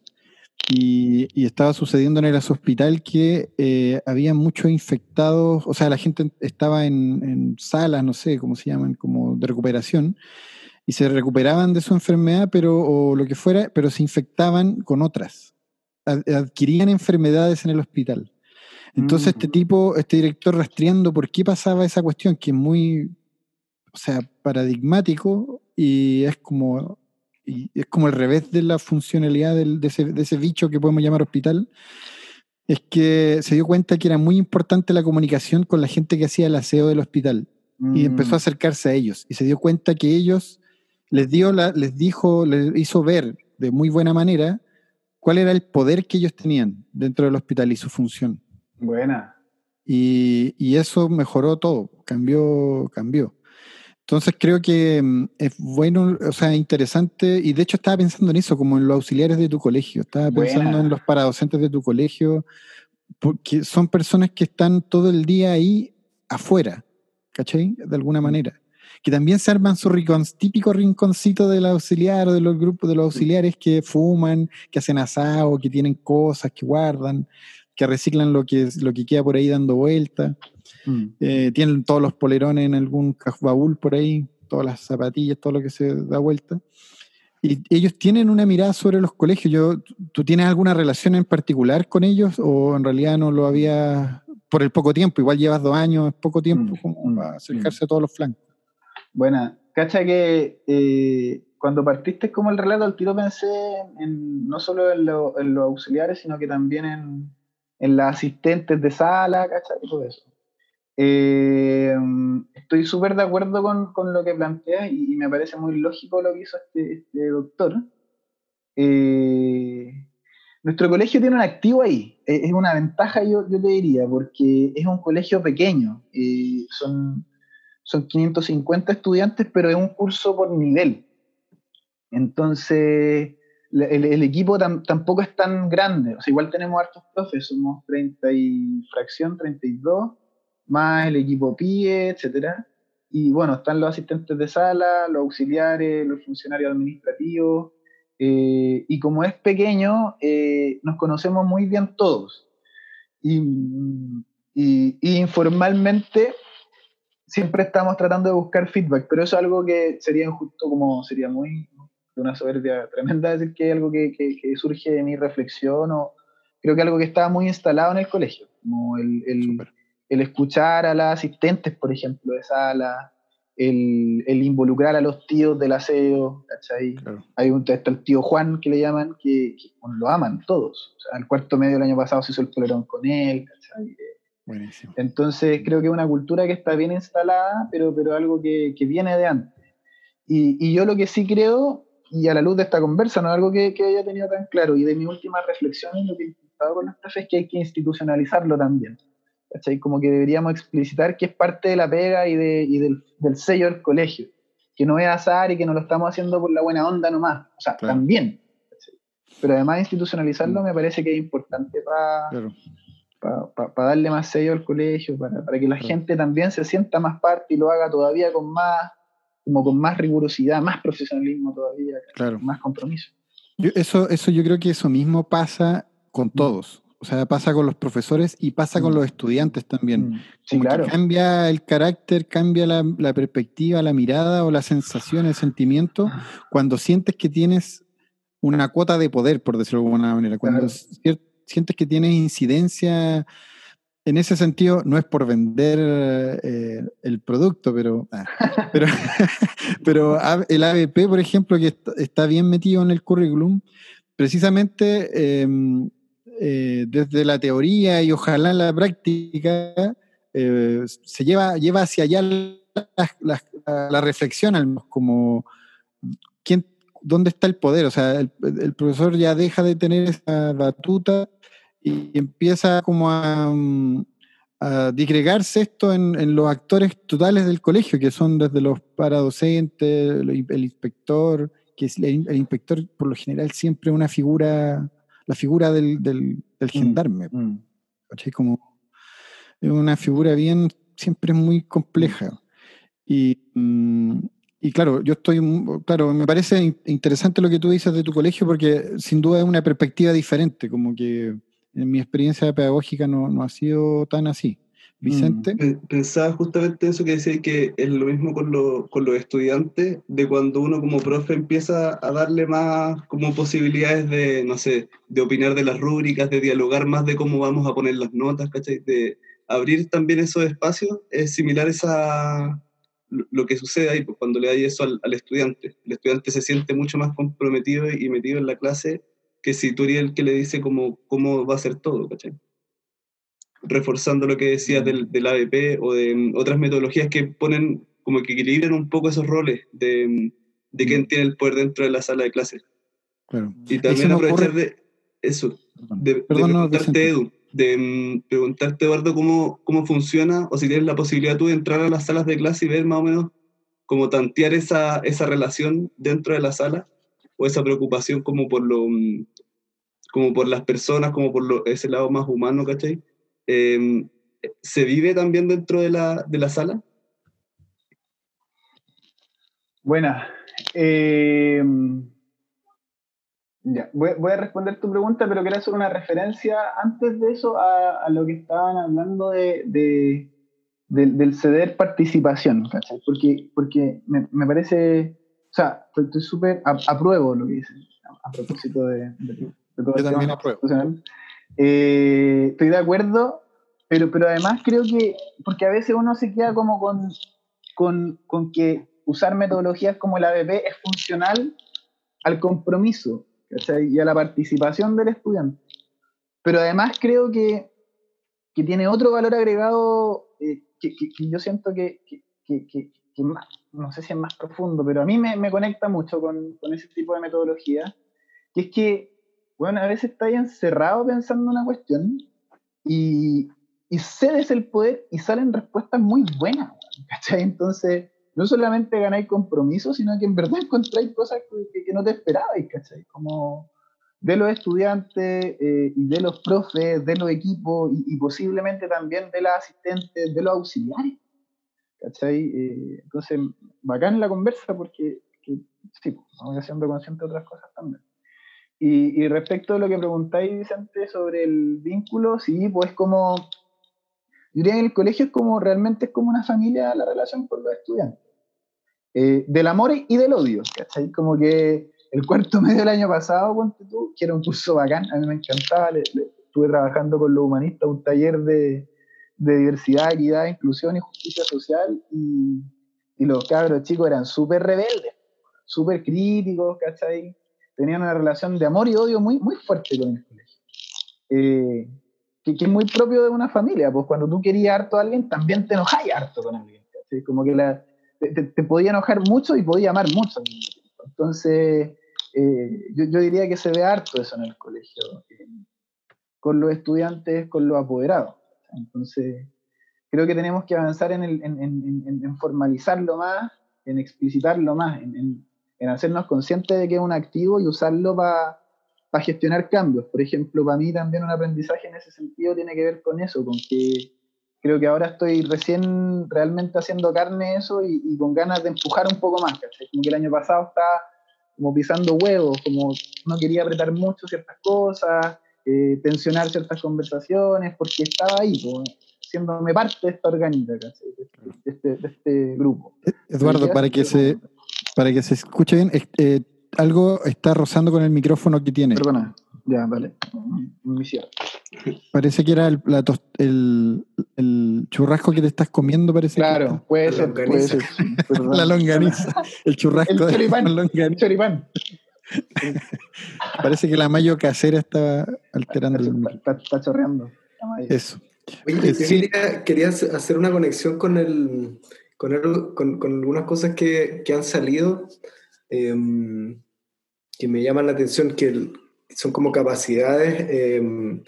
Y, estaba sucediendo en ese hospital que eh, había muchos infectados, o sea, la gente estaba en, en salas, no sé cómo se llaman, como de recuperación, y se recuperaban de su enfermedad, pero o lo que fuera, pero se infectaban con otras. adquirían enfermedades en el hospital. Entonces, este mm. tipo, este director rastreando por qué pasaba esa cuestión, que es muy, o sea, paradigmático y es como y es como el revés de la funcionalidad del, de, ese, de ese bicho que podemos llamar hospital, es que se dio cuenta que era muy importante la comunicación con la gente que hacía el aseo del hospital y empezó a Mm, acercarse a ellos y se dio cuenta que ellos les dio la, les dijo, les hizo ver de muy buena manera cuál era el poder que ellos tenían dentro del hospital y su función. Buena. Y, y eso mejoró todo, cambió, cambió. Entonces creo que mm, es bueno, o sea, interesante, y de hecho estaba pensando en eso, como en los auxiliares de tu colegio, estaba pensando Buena. en los paradocentes de tu colegio, porque son personas que están todo el día ahí afuera, ¿cachai? De alguna manera. Que también se arman su rincón, típico rinconcito del auxiliar o de los grupos de los auxiliares que fuman, que hacen asado, que tienen cosas, que guardan, que reciclan lo que, lo que queda por ahí dando vuelta. Mm. Eh, tienen todos los polerones en algún baúl por ahí, todas las zapatillas, todo lo que se da vuelta. Y ellos tienen una mirada sobre los colegios. Yo, ¿Tú tienes alguna relación en particular con ellos o en realidad no lo había por el poco tiempo? Igual llevas dos años, es poco tiempo Mm, como mm, para acercarse a todos los flancos. Buena. Cacha que eh, cuando partiste como el relato, al tiro pensé en, no solo en, lo- en los auxiliares, sino que también en, en las asistentes de sala, cacha, y todo eso. Eh, estoy súper de acuerdo con, con lo que planteas y, me parece muy lógico lo que hizo este, este doctor. Eh, nuestro colegio tiene un activo ahí, eh, es una ventaja yo, yo te diría, porque es un colegio pequeño, son, son 550 estudiantes, pero es un curso por nivel. Entonces, el, equipo tam- tampoco es tan grande, o sea, igual tenemos hartos profes, somos 30 y fracción, 32, más el equipo PIE, etcétera. Y bueno, están los asistentes de sala, los auxiliares, los funcionarios administrativos, eh, y como es pequeño, eh, nos conocemos muy bien todos. Y informalmente siempre estamos tratando de buscar feedback, pero eso es algo que sería injusto, como sería muy de una soberbia tremenda decir que es algo que, que- que surge de mi reflexión o creo que algo que estaba muy instalado en el colegio, como el, el- el escuchar a las asistentes, por ejemplo, de sala, el, el involucrar a los tíos del aseo, ¿cachai? Claro. Hay un está el tío Juan que le llaman, que, que, bueno, lo aman todos. O sea, el cuarto medio del año pasado se hizo el polerón con él, ¿cachai? Buenísimo. Entonces creo que es una cultura que está bien instalada, pero, pero algo que, que viene de antes. Y, y yo lo que sí creo, y a la luz de esta conversa, no es algo que, que haya tenido tan claro, y de mis últimas reflexiones, lo que he intentado con los profes es que hay que institucionalizarlo también. ¿cachai? Como que deberíamos explicitar que es parte de la pega y, de, y del, del sello del colegio, que no es azar y que no lo estamos haciendo por la buena onda nomás, o sea, Claro. también. ¿cachai? Pero además institucionalizarlo Mm. me parece que es importante para Claro. Para darle más sello al colegio, para, para que la gente también se sienta más parte y lo haga todavía con más, como con más rigurosidad, más profesionalismo todavía, Claro. más compromiso. Yo- eso, eso yo creo que eso mismo pasa con todos. O sea, pasa con los profesores y pasa con Mm. los estudiantes también. Mm, Sí, Como que claro. cambia el carácter, cambia la, la perspectiva, la mirada o la sensación, el sentimiento, cuando sientes que tienes una cuota de poder, por decirlo de alguna manera. Cuando Claro. Sientes que tienes incidencia. En ese sentido, no es por vender eh, el producto, pero, ah, pero, pero el ABP, por ejemplo, que est- está bien metido en el currículum, precisamente eh, eh, desde la teoría y ojalá en la práctica, eh, se lleva, lleva hacia allá la, reflexión, como quién, dónde está el poder. O sea, el, el profesor ya deja de tener esa batuta y empieza como a, mm, a disgregarse esto en, en los actores totales del colegio, que son desde los paradocentes, el, el inspector, que es el, el inspector por lo general siempre una figura, la figura del, del, del gendarme. Mm. Como una figura bien, siempre muy compleja. Y, mm, y claro, yo estoy, mm, claro, me parece in- interesante lo que tú dices de tu colegio porque sin duda es una perspectiva diferente, como que en mi experiencia pedagógica no, no ha sido tan así. Vicente, Pe- Pensaba justamente eso que decía que es lo mismo con, lo- con los estudiantes, de cuando uno como profe empieza a darle más como posibilidades de, no sé, de opinar de las rúbricas, de dialogar más de cómo vamos a poner las notas, ¿cachai? De abrir también esos espacios, es similar esa, lo que sucede ahí pues, cuando le da eso al, al, estudiante. El estudiante se siente mucho más comprometido y metido en la clase que si tú eres el que le dice cómo, cómo va a ser todo, ¿cachai? Reforzando lo que decías del, del ABP o de mm, otras metodologías que ponen como que equilibran un poco esos roles de, mm, de quién tiene el poder dentro de la sala de clase. Claro. Y también aprovechar de eso, de, Perdón, de Edu, de mm, preguntarte, Eduardo, cómo, cómo funciona, o si tienes la posibilidad tú de entrar a las salas de clase y ver más o menos cómo tantear esa, esa relación dentro de la sala, o esa preocupación como por lo mm, como por las personas, como por lo, ese lado más humano, ¿cachai? Em, ¿Se vive también dentro de la, de la sala? Buena. Eh, ya, voy, a responder tu pregunta, pero quiero hacer una referencia antes de eso a, lo que estaban hablando de, del ceder participación, ¿cachai? Porque, porque me, parece, o sea, estoy súper apruebo lo que dicen, a, propósito de, de, todo Yo también apruebo. Eh, estoy de acuerdo, pero, pero además creo que, porque a veces uno se queda como con, con, con que usar metodologías como el ABP es funcional al compromiso y a la participación del estudiante. Pero además creo que, que tiene otro valor agregado eh, que, que, yo siento que, más, no sé si es más profundo, pero a mí me, me conecta mucho con, con, ese tipo de metodología, que es que, bueno, a veces está ahí encerrado pensando una cuestión y, y cedes el poder y salen respuestas muy buenas, ¿cachai? Entonces, no solamente ganáis compromiso, sino que en verdad encontráis cosas que, no te esperabais, ¿cachai? Como de los estudiantes eh, y de los profes, de los equipos y, posiblemente también de las asistentes, de los auxiliares. ¿Cachai? Eh, entonces, bacán la conversa porque sí, pues, vamos haciendo consciente de otras cosas también. Y, y, respecto a lo que preguntáis, Vicente, sobre el vínculo, sí, pues como yo diría que el colegio es como realmente es como una familia la relación con los estudiantes. Eh, del amor y del odio, ¿cachai? Como que el cuarto medio del año pasado, ponte tú, que era un curso bacán, a mí me encantaba, estuve trabajando con los humanistas, un taller de, de diversidad, equidad, inclusión y justicia social, y, y los cabros chicos eran súper rebeldes, súper críticos, ¿cachai? Tenían una relación de amor y odio muy, muy fuerte con el colegio. Eh, que, es muy propio de una familia, pues cuando tú querías harto a alguien, también te enojáis harto con alguien, Como que la, te, podía enojar mucho y podía amar mucho Entonces, eh, yo, yo, diría que se ve harto eso en el colegio, eh, con los estudiantes, con los apoderados. Entonces, creo que tenemos que avanzar en, el, en, en, en formalizarlo más, en explicitarlo más, en, hacernos conscientes de que es un activo y usarlo para para gestionar cambios. Por ejemplo, para mí también un aprendizaje en ese sentido tiene que ver con eso, con que creo que ahora estoy recién realmente haciendo carne eso y, con ganas de empujar un poco más. Como que el año pasado estaba como pisando huevos, como no quería apretar mucho ciertas cosas, eh, tensionar ciertas conversaciones, porque estaba ahí, pues, siéndome parte de esta orgánica, de, este, de, este, grupo. Eduardo, para que, se, para que se escuche bien, eh, algo está rozando con el micrófono que tiene. Perdona, ya, vale. Parece que era el, el, el, churrasco que te estás comiendo, parece. Claro, puede, ser, puede ser, la longaniza. El churrasco el choripán, de choripán. Parece que la mayo casera está alterando. Está, está, chorreando. Eso. Oye, eh, quería, hacer una conexión con el, con, el, con, con algunas cosas que, que han salido Em, que me llaman la atención, que son como capacidades em,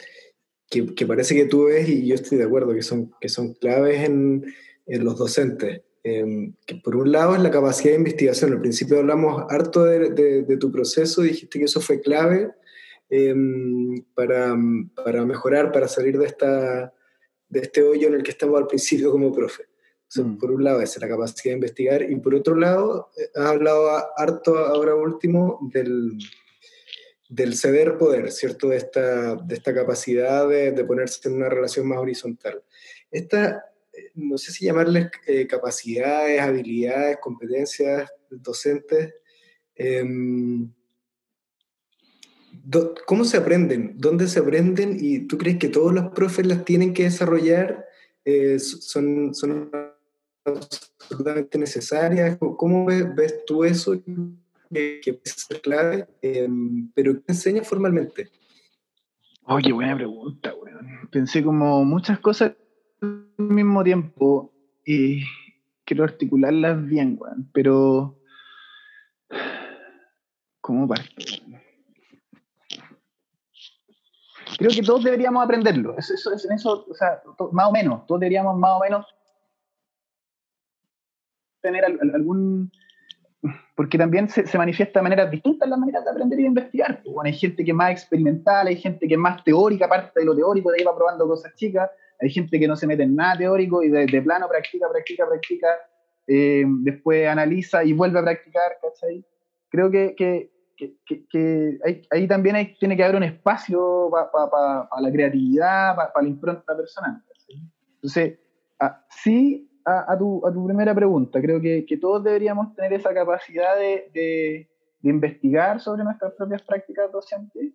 que, que, parece que tú ves y yo estoy de acuerdo, que son, que son claves en, en los docentes. Em, que por un lado es la capacidad de investigación. Al principio hablamos harto de, de, tu proceso, dijiste que eso fue clave para, para, mejorar, para salir de, esta, de este hoyo en el que estamos al principio como profe. Mm. Por un lado, es la capacidad de investigar, y por otro lado, eh, has hablado harto ahora último del, del ceder poder, ¿cierto? De esta, de esta capacidad de, ponerse en una relación más horizontal. Esta, eh, no sé si llamarles eh, capacidades, habilidades, competencias docentes. Em, ¿Cómo se aprenden? ¿Dónde se aprenden? ¿Y tú crees que todos los profes las tienen que desarrollar? son, son absolutamente necesarias. ¿Cómo ves, tú eso que, que ser clave, em, pero ¿qué enseña formalmente? Oye, buena pregunta, weón. Pensé como muchas cosas al mismo tiempo y quiero articularlas bien, weón, pero ¿cómo partir? Creo que todos deberíamos aprenderlo. Eso, eso, eso, o sea, más o menos, todos deberíamos más o menos tener algún porque también se, se, manifiesta de maneras distintas las maneras de aprender y de investigar. Bueno, hay gente que es más experimental, hay gente que es más teórica, parte de lo teórico, de ahí va probando cosas chicas, hay gente que no se mete en nada teórico y de, plano practica, practica, practica, eh, después analiza y vuelve a practicar, ¿cachai? Creo que, que, que, que ahí, también hay, tiene que haber un espacio para la creatividad, para la impronta personal. ¿cachai? Entonces, ah, sí a, tu, primera pregunta, creo que, todos deberíamos tener esa capacidad de, investigar sobre nuestras propias prácticas docentes.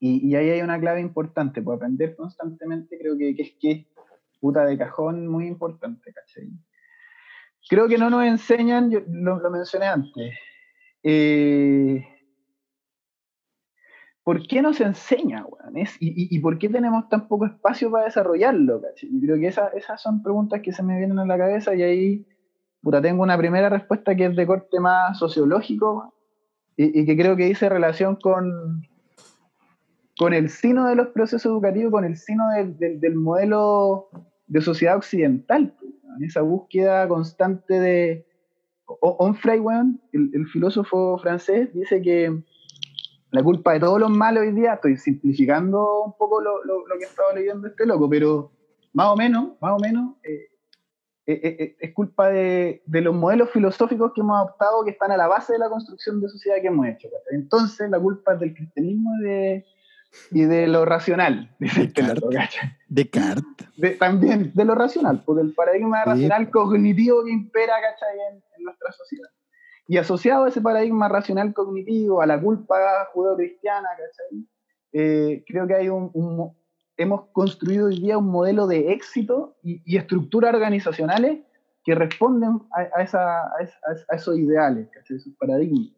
Y, ahí hay una clave importante, pues aprender constantemente creo que, es que puta de cajón muy importante, ¿cachai? Creo que no nos enseñan, yo lo, lo mencioné antes, eh, ¿por qué no se enseña, weón? y, por qué tenemos tan poco espacio para desarrollarlo? Creo que esas son preguntas que se me vienen a la cabeza y ahí, puta, tengo una primera respuesta que es de corte más sociológico y, que creo que dice relación con, con el sino de los procesos educativos, con el sino del, modelo de sociedad occidental, en esa búsqueda constante de... Onfray, weón, el filósofo francés, dice que la culpa de todos los males hoy día, estoy simplificando un poco lo, lo, que estaba leyendo este loco, pero más o menos, más o menos, eh, eh, eh, es culpa de, de, los modelos filosóficos que hemos adoptado que están a la base de la construcción de sociedad que hemos hecho. Entonces, la culpa es del cristianismo y de, y de lo racional, dice este Descartes. también de lo racional, pues del paradigma racional cognitivo que impera ¿cachai? en nuestra sociedad. Y asociado a ese paradigma racional cognitivo, a la culpa judeo-cristiana, eh, creo que hay un, hemos construido hoy día un modelo de éxito y, estructuras organizacionales que responden a, a, esos ideales, esos paradigmas.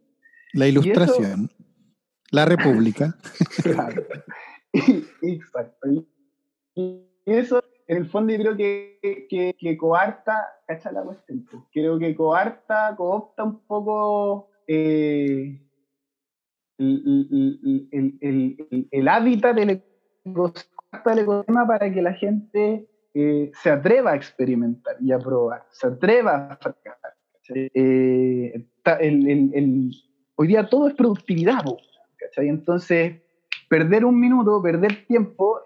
La ilustración, la república. claro. Exacto. Y eso en el fondo yo creo que, que, que coarta, cacha la cuestión, creo que coarta, coopta un poco eh, el, el, el, el, hábitat del ecosistema para que la gente eh, se atreva a experimentar y a probar, se atreva a fracasar. Eh, hoy día todo es productividad, ¿cachai? Entonces, perder un minuto, perder tiempo,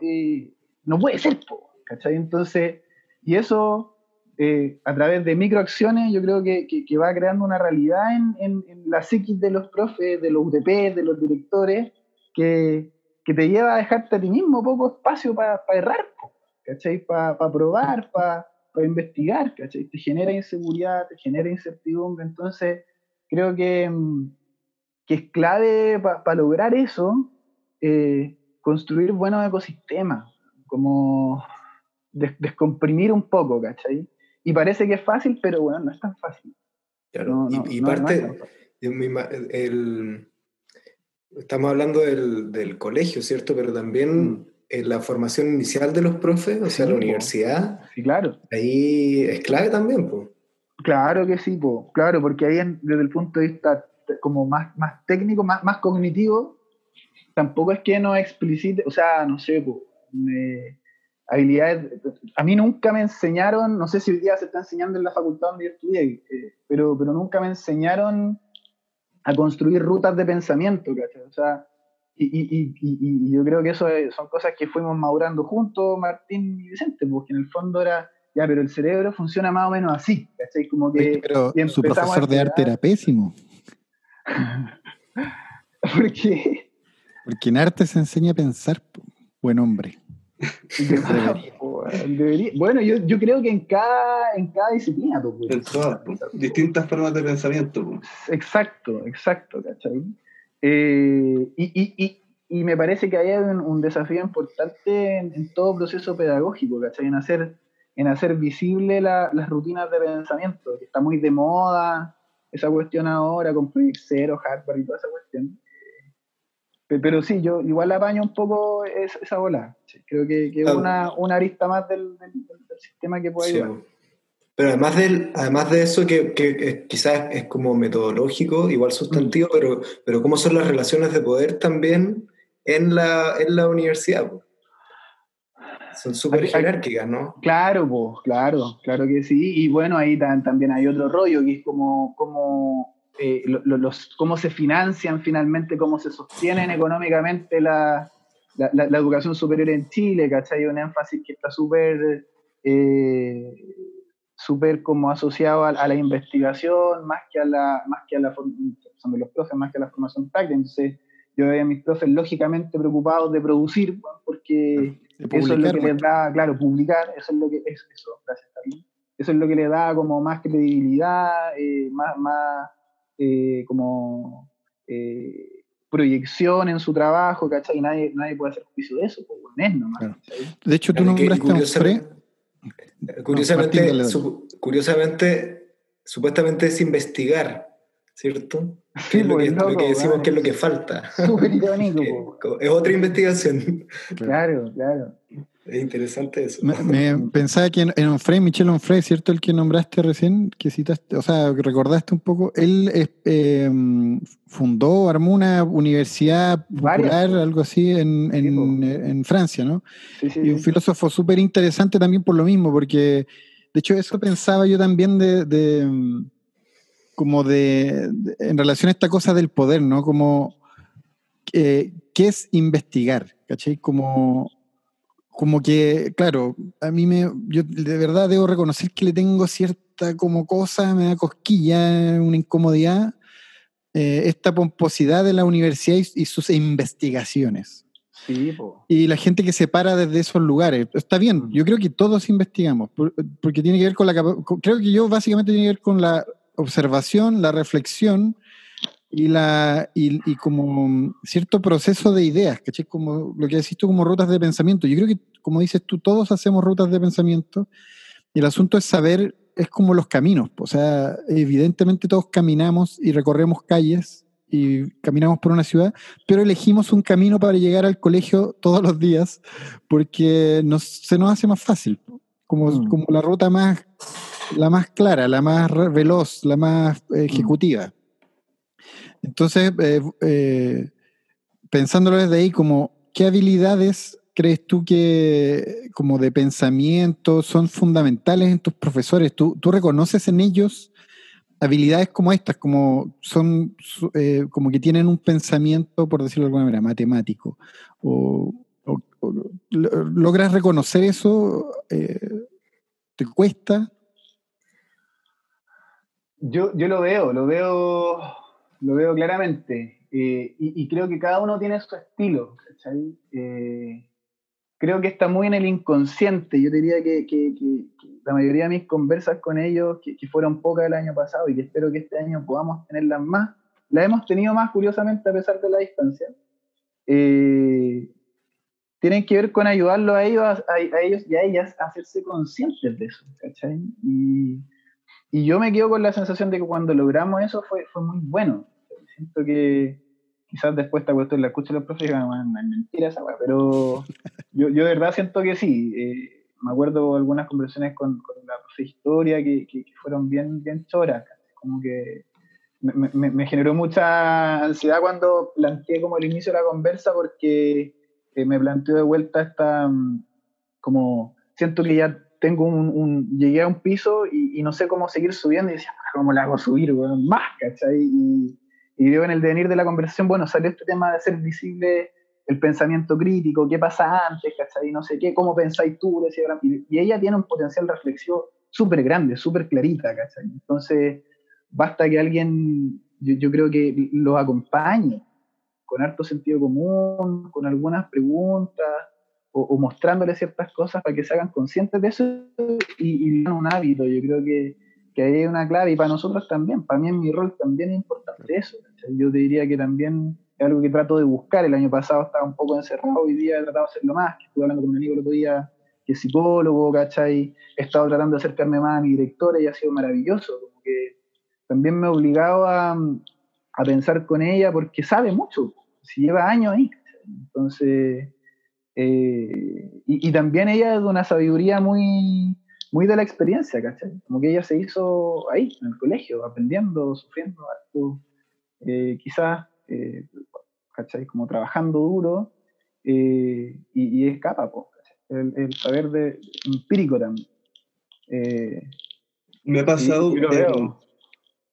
no puede ser, po, ¿cachai? Entonces, y eso eh, a través de microacciones yo creo que, va creando una realidad en, en, la psiquis de los profes, de los UTP, de los directores, que, te lleva a dejarte a ti mismo poco espacio para errar, ¿cachai? Para probar, para investigar, ¿cachai? Te genera inseguridad, te genera incertidumbre, entonces creo que, mm, es clave para lograr eso, eh, construir buenos ecosistemas, como descomprimir un poco, ¿cachai? Y parece que es fácil, pero bueno, no es tan fácil. Claro, y, parte, el, estamos hablando del, del, colegio, ¿cierto? Pero también mm. en la formación inicial de los profes, o sea, la universidad. Sí, claro. Ahí es clave también, pues. Claro que sí, po. claro, porque ahí desde el punto de vista como más, más técnico, más, más cognitivo, tampoco es que no explicite, o sea, no sé, pues, me, habilidades. A mí nunca me enseñaron, no sé si hoy día se está enseñando en la facultad donde yo estudié, eh, pero, pero nunca me enseñaron a construir rutas de pensamiento, ¿cachai? O sea, y, y, y, yo creo que eso son cosas que fuimos madurando juntos, Martín y Vicente, porque en el fondo era, ya, pero el cerebro funciona más o menos así, ¿cachai? Como que. Pero su profesor de arte era pésimo. ¿Por qué? Porque en arte se enseña a pensar, buen hombre. bueno, yo, yo, creo que en cada, en cada disciplina. Pues, en todas, pues, distintas formas de pensamiento. Pues. Exacto, exacto, ¿cachai? Eh, y, y, y, y, me parece que hay un, un desafío importante en, todo proceso pedagógico, ¿cachai? En hacer, en hacer visible las rutinas de pensamiento, que está muy de moda esa cuestión ahora con Project Zero, Harvard y toda esa cuestión. Pero sí, yo igual apaño un poco esa bola. Creo que, es una, una, arista más del, sistema que puede ayudar. Pero además de, además de eso, que, que, quizás es como metodológico, igual sustantivo, mm. pero, pero cómo son las relaciones de poder también en la, en la universidad. Son súper jerárquicas, ¿no? Claro, pues, claro, claro que sí. Y bueno, ahí también hay otro rollo, que es como, como eh, los, cómo se financian finalmente, cómo se sostienen económicamente la, la, la educación superior en Chile, ¿cachai? Un énfasis que está súper... Eh, súper como asociado a, la investigación más que a la más que a la son de los profes más que a la formación práctica entonces yo veía a mis profes lógicamente preocupados de producir porque eso es lo que les da claro publicar eso es lo que es eso gracias eso es lo que le da como más credibilidad eh, más más eh, como eh, proyección en su trabajo ¿cachai? y nadie nadie puede hacer juicio de eso pues, es nomás, de hecho tú nombraste a un Curiosamente, curiosamente, supuestamente es investigar, ¿cierto? es, lo que, decimos que es lo que falta. es otra investigación. Claro, claro. Es interesante eso. Me, pensaba que en, en Onfray, Michel Onfray, ¿cierto? El que nombraste recién, que citaste, o sea, que recordaste un poco, él eh, fundó, armó una universidad popular, algo así, en, en, Francia, ¿no? y un filósofo súper interesante también por lo mismo, porque de hecho eso pensaba yo también de, de como de, en relación a esta cosa del poder, ¿no? Como, eh, ¿qué es investigar? ¿Cachai? Como como que, claro, a mí me, yo de verdad debo reconocer que le tengo cierta como cosa, me da cosquilla, una incomodidad, eh, esta pomposidad de la universidad y, sus investigaciones. Sí, Y la gente que se para desde esos lugares. Está bien, yo creo que todos investigamos, porque tiene que ver con la... Creo que yo básicamente tiene que ver con la observación, la reflexión y, la, y, y, como cierto proceso de ideas, ¿cachai? Como lo que decís tú como rutas de pensamiento. Yo creo que, como dices tú, todos hacemos rutas de pensamiento y el asunto es saber, es como los caminos. O sea, evidentemente todos caminamos y recorremos calles y caminamos por una ciudad, pero elegimos un camino para llegar al colegio todos los días porque nos, se nos hace más fácil, como, mm. como la ruta más, la más clara, la más veloz, la más ejecutiva. Entonces, eh, eh, pensándolo desde ahí, como, ¿qué habilidades crees tú que, como de pensamiento, son fundamentales en tus profesores? ¿Tú, reconoces en ellos habilidades como estas, como son, eh, como que tienen un pensamiento, por decirlo de alguna manera, matemático? ¿O, logras reconocer eso? ¿Te cuesta? Yo, yo lo veo, lo veo lo veo claramente. Eh, y, creo que cada uno tiene su estilo, eh, creo que está muy en el inconsciente. Yo diría que, la mayoría de mis conversas con ellos, que, fueron pocas el año pasado y que espero que este año podamos tenerlas más, las hemos tenido más curiosamente a pesar de la distancia. Eh, tienen que ver con ayudarlos a ellos, a, ellos y a ellas a hacerse conscientes de eso, Y, y yo me quedo con la sensación de que cuando logramos eso fue, fue muy bueno siento que quizás después esta cuestión la escucho los profes y digan, no, es mentira esa pero yo, yo de verdad siento que sí. Eh, me acuerdo algunas conversaciones con, con la profe de historia que, que, fueron bien, bien choras, como que me, me, me, generó mucha ansiedad cuando planteé como el inicio de la conversa porque eh, me planteó de vuelta esta, mm, como, siento que ya tengo un, un llegué a un piso y, y, no sé cómo seguir subiendo y decía, ah, ¿cómo le hago subir? más, ¿cachai? Y, y veo en el devenir de la conversación, bueno, salió este tema de hacer visible el pensamiento crítico, qué pasa antes, ¿cachai? No sé qué, cómo pensáis tú, Y ella tiene un potencial reflexión súper grande, súper clarita, ¿cachai? Entonces, basta que alguien, yo, creo que los acompañe con harto sentido común, con algunas preguntas, o, o mostrándoles ciertas cosas para que se hagan conscientes de eso y, y un hábito. Yo creo que que ahí hay una clave y para nosotros también, para mí en mi rol también es importante eso. Yo te diría que también es algo que trato de buscar. El año pasado estaba un poco encerrado, hoy día he tratado de hacerlo más, estuve hablando con un amigo el otro día que es psicólogo, ¿cachai? He estado tratando de acercarme más a mi directora y ha sido maravilloso, como que también me ha obligado a, a pensar con ella porque sabe mucho, si lleva años ahí, entonces, eh, y, y, también ella es de una sabiduría muy, muy de la experiencia, ¿cachai? Como que ella se hizo ahí, en el colegio, aprendiendo, sufriendo, algo, eh, quizás, eh, ¿cachai? Como trabajando duro, y, y, es capa, el, el, saber de, empírico también. me ha pasado,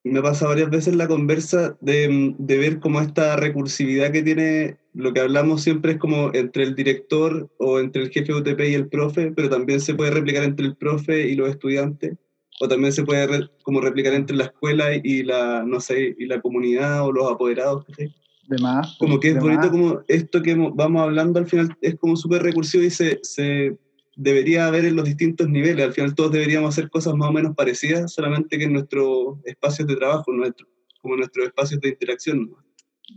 y, me pasa varias veces la conversa de, de, ver como esta recursividad que tiene, lo que hablamos siempre es como entre el director o entre el jefe UTP y el profe, pero también se puede replicar entre el profe y los estudiantes, o también se puede como replicar entre la escuela y la, no sé, y la comunidad o los apoderados. ¿sí? De más, como que es bonito como esto que vamos hablando al final es como súper recursivo y se, se debería haber en los distintos niveles. Al final todos deberíamos hacer cosas más o menos parecidas, solamente que en nuestros espacios de trabajo, nuestro, como nuestros espacios de interacción.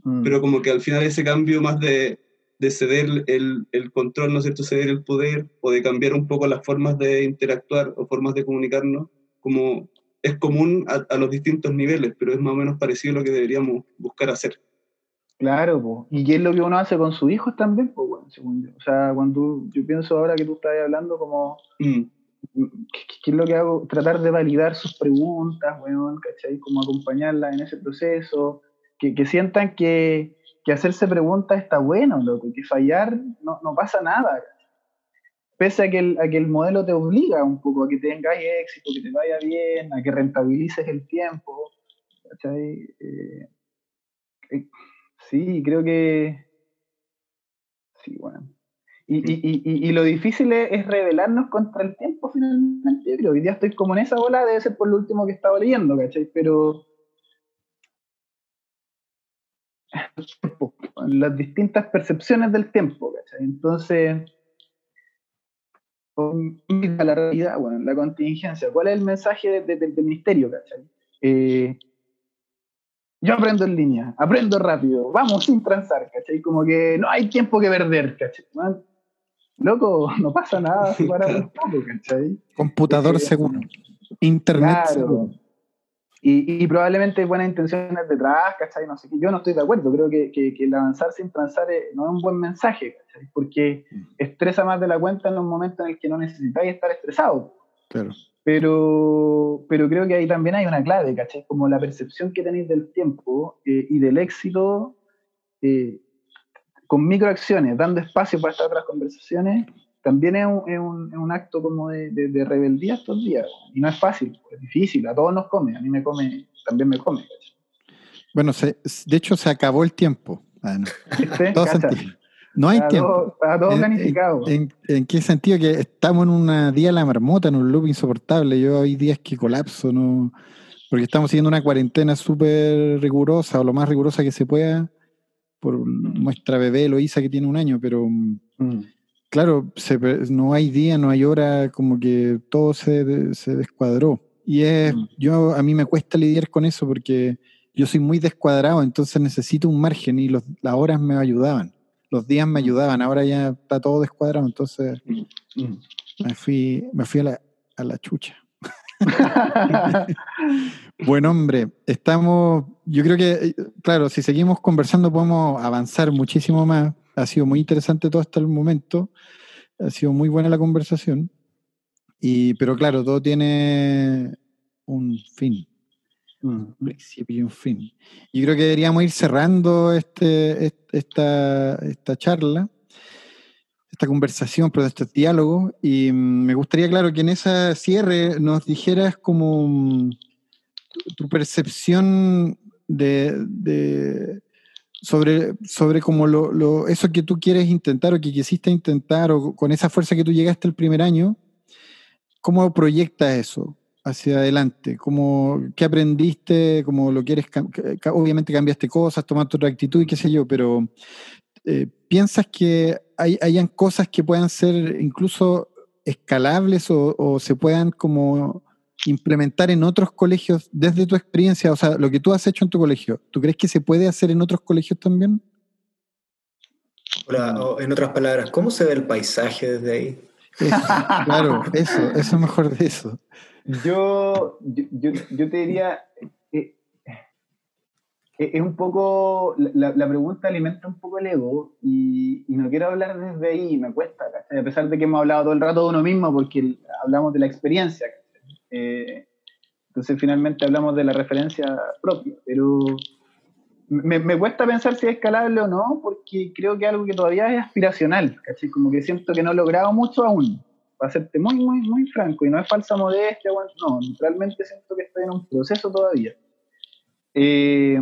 Mm. Pero como que al final ese cambio más de, de ceder el, el, control, ¿no es cierto?, ceder el poder o de cambiar un poco las formas de interactuar o formas de comunicarnos, como es común a, a los distintos niveles, pero es más o menos parecido a lo que deberíamos buscar hacer. Claro, po. y qué es lo que uno hace con sus hijos también, pues, bueno, según yo. O sea, cuando yo pienso ahora que tú estás hablando como, mm. ¿qué, es lo que hago? Tratar de validar sus preguntas, weón, ¿cachai? Como acompañarlas en ese proceso, que, que sientan que, que, hacerse preguntas está bueno, loco, que fallar no, no pasa nada, Pese a que, el, a que el modelo te obliga un poco a que tengas éxito, que te vaya bien, a que rentabilices el tiempo, ¿cachai? Eh, eh Sí, creo que. Sí, bueno. Y, y, y, y, lo difícil es, rebelarnos contra el tiempo finalmente. Yo hoy día estoy como en esa bola, debe ser por lo último que estaba leyendo, ¿cachai? Pero. Las distintas percepciones del tiempo, ¿cachai? Entonces. La realidad, bueno, la contingencia. ¿Cuál es el mensaje del misterio, cachai? Eh, yo aprendo en línea, aprendo rápido, vamos sin transar, ¿cachai? Como que no hay tiempo que perder, ¿cachai? loco, no pasa nada para un poco, ¿cachai? Computador seguro, internet seguro. Y, y, probablemente buenas intenciones detrás, ¿cachai? No sé qué, yo no estoy de acuerdo, creo que, que, que el avanzar sin transar no es un buen mensaje, ¿cachai? Porque mm. estresa más de la cuenta en los momentos en los que no necesitáis estar estresado. Claro. Pero, pero creo que ahí también hay una clave, ¿cachai? Como la percepción que tenéis del tiempo eh, y del éxito eh, con microacciones, dando espacio para estas otras conversaciones, también es un, es un, es un acto como de, de, rebeldía estos días. Y no es fácil, es difícil, a todos nos come, a mí me come, también me come. Bueno, se, de hecho se acabó el tiempo. Ah, no. Hay tiempo. Todo, todo planificado. En, en, qué sentido? Que estamos en un día de la marmota, en un loop insoportable. Yo hay días que colapso, ¿no? Porque estamos siguiendo una cuarentena súper rigurosa, o lo más rigurosa que se pueda, por nuestra bebé Loisa que tiene un año, pero mm. Claro, se, no hay día, no hay hora, como que todo se, se descuadró. Y es, mm. yo a mí me cuesta lidiar con eso porque yo soy muy descuadrado, entonces necesito un margen y los, las horas me ayudaban los días me ayudaban, ahora ya está todo descuadrado, entonces me fui, me fui a la, a la chucha. bueno, hombre, estamos, yo creo que, claro, si seguimos conversando podemos avanzar muchísimo más. Ha sido muy interesante todo hasta el momento, ha sido muy buena la conversación, y, pero claro, todo tiene un fin. Un principio y un fin. Yo creo que deberíamos ir cerrando este, esta, esta charla, esta conversación, pero este diálogo, y mm, me gustaría, claro, que en ese cierre nos dijeras como mm, tu percepción de, sobre, sobre como lo, lo, eso que tú quieres intentar o que quisiste intentar o con esa fuerza que tú llegaste el primer año, ¿cómo proyectas eso? hacia adelante? ¿Cómo, ¿Qué aprendiste? ¿Cómo lo quieres? Obviamente cambiaste cosas, tomaste otra actitud y qué sé yo, pero eh, ¿piensas que hay, hayan cosas que puedan ser incluso escalables o, o, se puedan como implementar en otros colegios desde tu experiencia? O sea, lo que tú has hecho en tu colegio, ¿tú crees que se puede hacer en otros colegios también? Hola, en otras palabras, ¿cómo se ve el paisaje desde ahí? claro, eso, eso es mejor de eso. Yo, yo, yo, te diría, eh, eh, es un poco, la, la, pregunta alimenta un poco el ego y, y, no quiero hablar desde ahí, me cuesta, a pesar de que hemos hablado todo el rato de uno mismo porque hablamos de la experiencia. Eh, entonces finalmente hablamos de la referencia propia, pero me, cuesta pensar si es escalable o no, porque creo que algo que todavía es aspiracional. Como que siento que no he logrado mucho aún, para serte muy, muy, muy franco, y no es falsa modestia, no, realmente siento que estoy en un proceso todavía. Eh,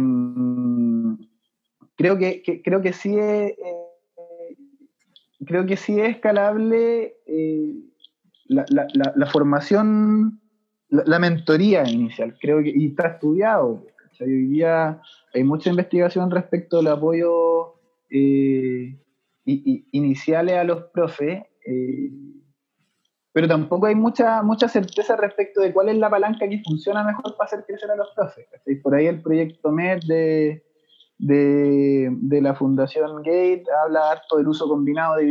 creo, que, creo que sí es, eh, creo que sí es escalable la, la, la, formación, la, mentoría inicial, creo que, y está estudiado, Hoy día hay mucha investigación respecto al apoyo eh, iniciales a los profes, eh, pero tampoco hay mucha, mucha certeza respecto de cuál es la palanca que funciona mejor para hacer crecer a los profes. Por ahí el proyecto MED de, de, la Fundación Gate habla harto del uso combinado de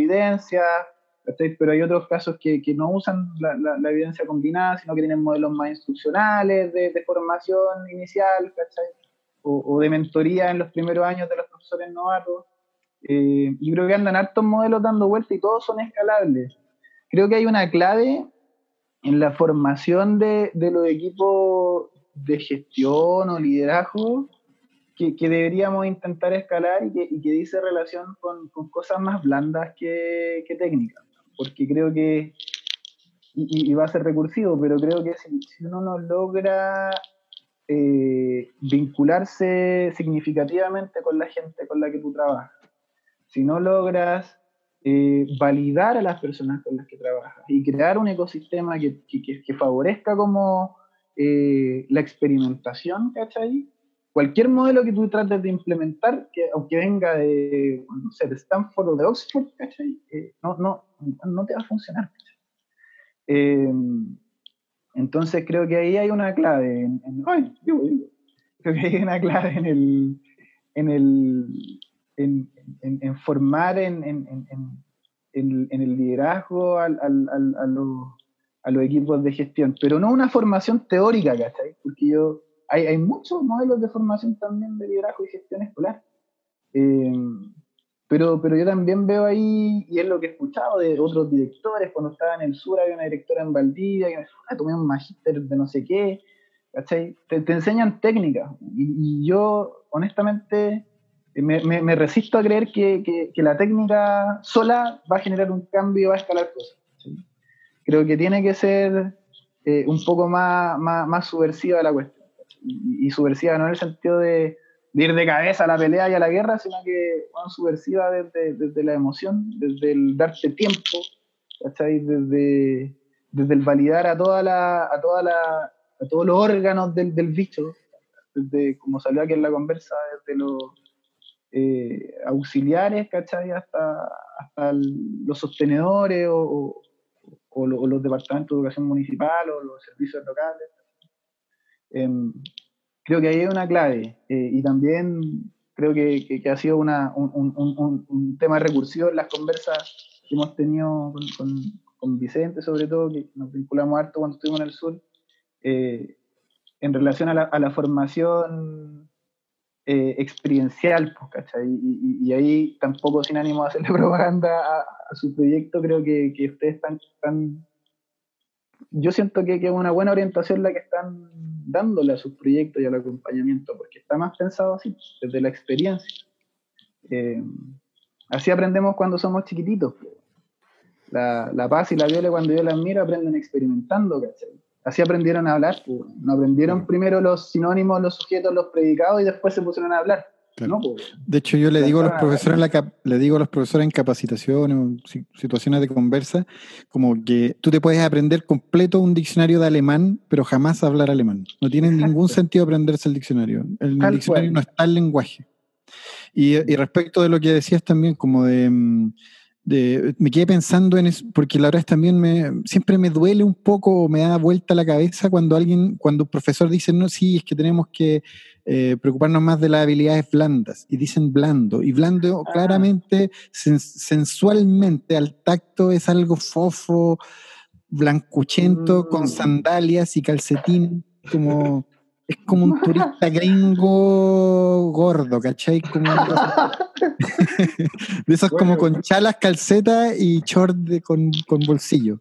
evidencia, pero hay otros casos que, que no usan la, la, evidencia combinada, sino que tienen modelos más instruccionales de, formación inicial, ¿cachai? o, de mentoría en los primeros años de los profesores novatos. Eh, y creo que andan hartos modelos dando vuelta y todos son escalables. Creo que hay una clave en la formación de, de los equipos de gestión o liderazgo que, que deberíamos intentar escalar y que, y que dice relación con, con, cosas más blandas que, que técnicas. Porque creo que, y, va a ser recursivo, pero creo que si, uno no logra eh, vincularse significativamente con la gente con la que tú trabajas. Si no logras eh, validar a las personas con las que trabajas y crear un ecosistema que, que, favorezca como eh, la experimentación, ¿cachai? Cualquier modelo que tú trates de implementar, que aunque venga de, no Stanford o de Oxford, ¿cachai? no, no, no te va a funcionar. Entonces creo que ahí hay una clave. En, creo que hay una clave en el, en el en, en, formar en, el liderazgo a, los, a, los, equipos de gestión, pero no una formación teórica, ¿cachai? Porque yo, hay, hay muchos modelos de formación también de liderazgo y gestión escolar. Eh, pero, pero yo también veo ahí, y es lo que he escuchado de otros directores, cuando estaba en el sur había una directora en Valdivia que me dijo, ah, tomé un magíster de no sé qué, ¿cachai? Te, enseñan técnicas. Y, yo, honestamente, me, resisto a creer que, que, la técnica sola va a generar un cambio, va a escalar cosas. Creo que tiene que ser eh, un poco más, más subversiva la cuestión. Y, subversiva no en el sentido de de ir de cabeza a la pelea y a la guerra, sino que bueno, subversiva desde, desde, la emoción, desde el darte tiempo, ¿cachai? Desde, desde el validar a toda la, a toda la, a todos los órganos del, del bicho, desde como salió aquí en la conversa, desde los eh, auxiliares, ¿cachai? Hasta, hasta los sostenedores o, o, los departamentos de educación municipal o los servicios locales. Em, creo que ahí hay una clave eh, y también creo que, ha sido un, tema recursivo en las conversas que hemos tenido con, con, Vicente, sobre todo, que nos vinculamos harto cuando estuvimos en el sur, eh, en relación a la, formación eh, experiencial, pues, ¿cachai? Y, ahí tampoco sin ánimo de hacerle propaganda a, su proyecto, creo que, ustedes están, yo siento que, es una buena orientación la que están dándole a sus proyectos y al acompañamiento, porque está más pensado así, desde la experiencia. Eh, así aprendemos cuando somos chiquititos. La, la, Paz y la Viole, cuando yo las miro, aprenden experimentando, ¿cachai? Así aprendieron a hablar, no aprendieron primero los sinónimos, los sujetos, los predicados y después se pusieron a hablar. Pues, de hecho, yo le digo a los profesores en la le digo a los profesores en capacitaciones o situaciones de conversa, como que tú te puedes aprender completo un diccionario de alemán, pero jamás hablar alemán. No tiene ningún sentido aprenderse el diccionario. El, diccionario no está el lenguaje. Y, y, respecto de lo que decías también, como de, mm, me quedé pensando en eso, porque la verdad es también me, siempre me duele un poco, me da vuelta la cabeza cuando alguien, cuando un profesor dice, no, sí, es que tenemos que eh, preocuparnos más de las habilidades blandas, y dicen blando, y blando ah. claramente, sensualmente, al tacto es algo fofo, blancuchento, con mm. sandalias y calcetín, como es como un turista gringo gordo, ¿cachai? Como de esos como con chalas, calcetas y short con, con, bolsillo.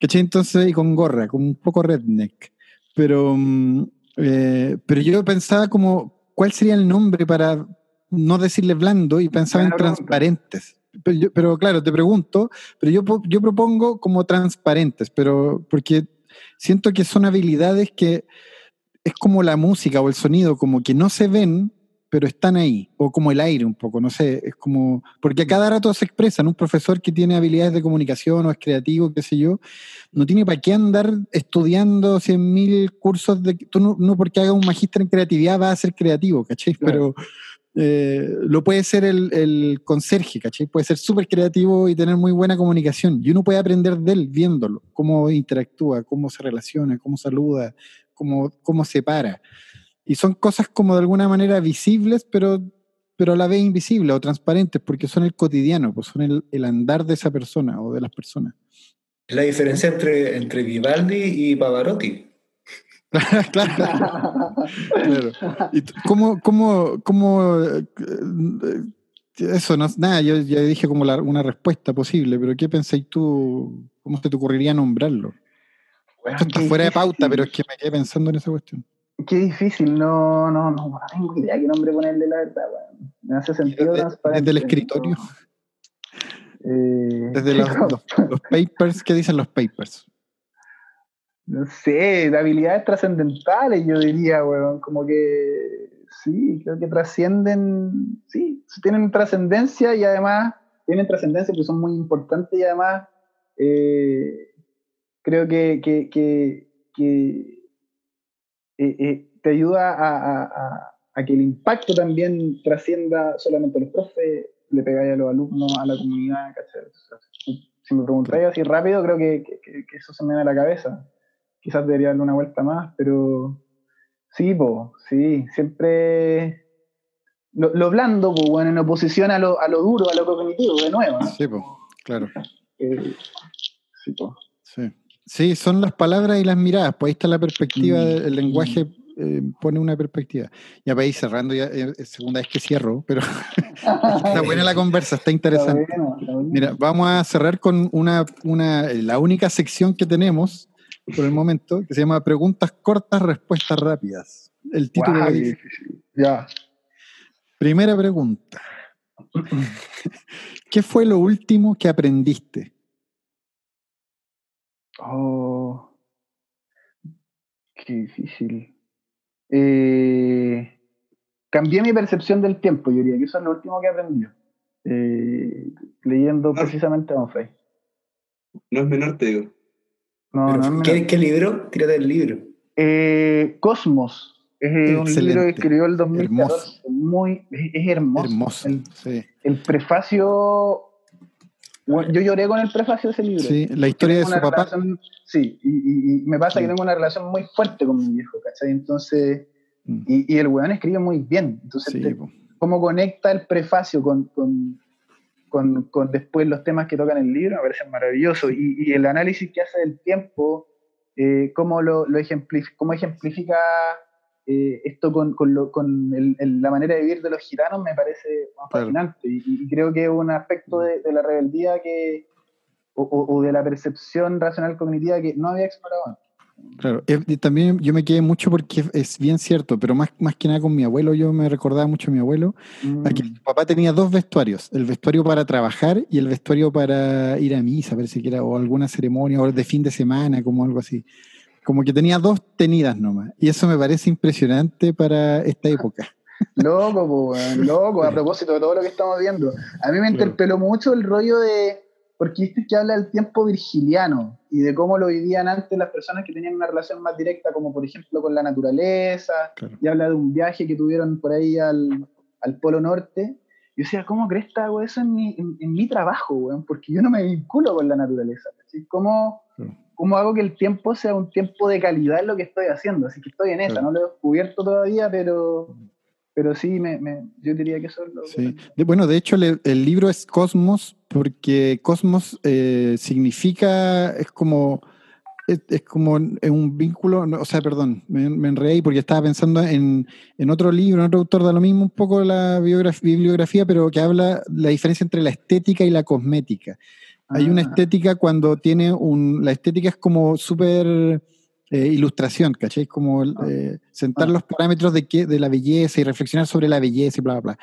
¿Cachai? Entonces, y con gorra, como un poco redneck. Pero, mm, eh, pero yo pensaba como, ¿cuál sería el nombre para no decirle blando? Y pensaba en transparentes. Pero, pero, claro, te pregunto, pero yo, yo propongo como transparentes, pero porque siento que son habilidades que es como la música o el sonido, como que no se ven, pero están ahí, o como el aire un poco, no sé, es como, porque a cada rato se expresan, un profesor que tiene habilidades de comunicación o es creativo, qué sé yo, no tiene para qué andar estudiando 100.000 cursos de, tú no, porque haga un magíster en creatividad va a ser creativo, ¿cachai? Pero eh, lo puede ser el, el conserje, ¿cachai? Puede ser súper creativo y tener muy buena comunicación, y uno puede aprender de él viéndolo, cómo interactúa, cómo se relaciona, cómo saluda, cómo, cómo se para. Y son cosas como de alguna manera visibles, pero, pero a la vez invisibles o transparentes, porque son el cotidiano, pues son el, el andar de esa persona o de las personas. La diferencia entre, entre Vivaldi y Pavarotti. claro. claro. ¿Y cómo, cómo, cómo, eh, eso no nada, yo ya dije como la, una respuesta posible, pero ¿qué pensáis tú? ¿Cómo se te ocurriría nombrarlo? Esto está fuera de pauta, pero es que me quedé pensando en esa cuestión. Qué difícil, no, no, no, no tengo idea qué nombre ponerle, la verdad, Me hace sentido desde, desde el escritorio. Eh, desde los, los, papers, ¿qué dicen los papers? No sé, de habilidades trascendentales, yo diría, weón, como que sí, creo que trascienden, sí, tienen trascendencia y además tienen trascendencia porque son muy importantes y además eh, creo que, que, que, que eh, eh, te ayuda a, a, a, que el impacto también trascienda solamente a los profes, le pegáis a los alumnos, a la comunidad, si me preguntáis así rápido, creo que, que, eso se me da la cabeza. Quizás debería darle una vuelta más, pero sí, po, sí, siempre lo, lo blando, pues, bueno, en oposición a lo, a lo duro, a lo cognitivo, de nuevo. Sí, pues, claro. Eh, sí, pues. Sí. Sí, son las palabras y las miradas, pues ahí está la perspectiva, mm. el lenguaje eh, pone una perspectiva. Ya para ir cerrando, ya eh, segunda vez que cierro, pero está buena la conversa, está interesante. Mira, vamos a cerrar con una, una, la única sección que tenemos por el momento, que se llama Preguntas cortas, respuestas rápidas. El título Ya. Primera pregunta. ¿Qué fue lo último que aprendiste? Oh, qué difícil. Eh, cambié mi percepción del tiempo, yo diría que eso es lo último que aprendí. Eh, leyendo precisamente a Don Frey. No es menor, te digo. No, no ¿qué, ¿qué, libro? Tírate el libro. Eh, Cosmos. Es un libro que escribió el 2014. Muy, es, hermoso. hermoso sí. el prefacio yo lloré con el prefacio de ese libro. Sí, la historia de su papá. sí, y, me pasa que tengo una relación muy fuerte con mi viejo, ¿cachai? Entonces, mm. y, el weón escribe muy bien. Entonces, cómo conecta el prefacio con, con, con, después los temas que tocan el libro me parece maravilloso. Y, el análisis que hace del tiempo, eh, cómo lo, lo ejemplifica, cómo ejemplifica eh, esto con, con, lo, con el, la manera de vivir de los gitanos me parece fascinante y, creo que es un aspecto de, la rebeldía que o, de la percepción racional cognitiva que no había explorado antes. Claro, y también yo me quedé mucho porque es bien cierto, pero más, más que nada con mi abuelo, yo me recordaba mucho a mi abuelo, mm. que mi papá tenía dos vestuarios, el vestuario para trabajar y el vestuario para ir a misa, parece que era, o alguna ceremonia, o de fin de semana, como algo así. Como que tenía dos tenidas nomás. Y eso me parece impresionante para esta época. Loco, loco, a propósito de todo lo que estamos viendo. A mí me interpeló mucho el rollo de, porque viste que habla del tiempo virgiliano y de cómo lo vivían antes las personas que tenían una relación más directa, como por ejemplo con la naturaleza, y habla de un viaje que tuvieron por ahí al, al Polo Norte. yo decía, ¿cómo crees que hago eso en mi, en, mi trabajo, weón? Porque yo no me vinculo con la naturaleza. ¿Cómo, ¿Cómo hago que el tiempo sea un tiempo de calidad en lo que estoy haciendo? Así que estoy en esa, no lo he descubierto todavía, pero, pero sí, me, yo diría que eso es lo sí. Bueno, de hecho, el libro es Cosmos, porque Cosmos eh, significa, es como es, como un vínculo, o sea, perdón, me, me enredé porque estaba pensando en, otro libro, en otro autor da lo mismo un poco la bibliografía, pero que habla la diferencia entre la estética y la cosmética. Hay una ah. estética cuando tiene un, la estética es como súper eh, ilustración, ¿cachai? Como ah. eh, sentar ah. los parámetros de, que, de la belleza y reflexionar sobre la belleza y bla, bla, bla.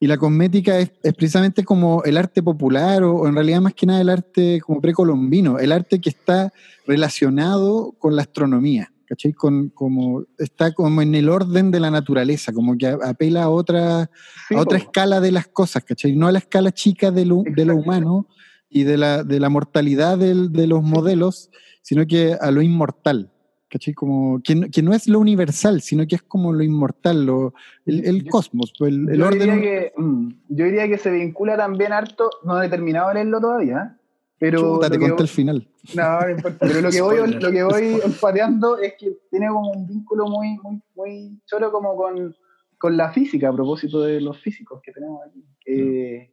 Y la cosmética es, precisamente como el arte popular o, en realidad más que nada el arte como precolombino, el arte que está relacionado con la astronomía, ¿cachai? Con, como, está como en el orden de la naturaleza, como que apela a otra, a otra escala de las cosas, ¿cachai? No a la escala chica de lo, de lo humano y de la, de la mortalidad de los modelos, sino que a lo inmortal. ¿cachai? Como, que, que, no es lo universal, sino que es como lo inmortal, lo, el, cosmos, pues, el, yo orden. Diría que, mm, yo diría que se vincula también harto, no he terminado de leerlo todavía, pero. Chuta, te conté el final. No, no importa, pero lo que voy, lo que voy olfateando es que tiene como un vínculo muy, muy, muy choro como con, con la física, a propósito de los físicos que tenemos aquí. Eh,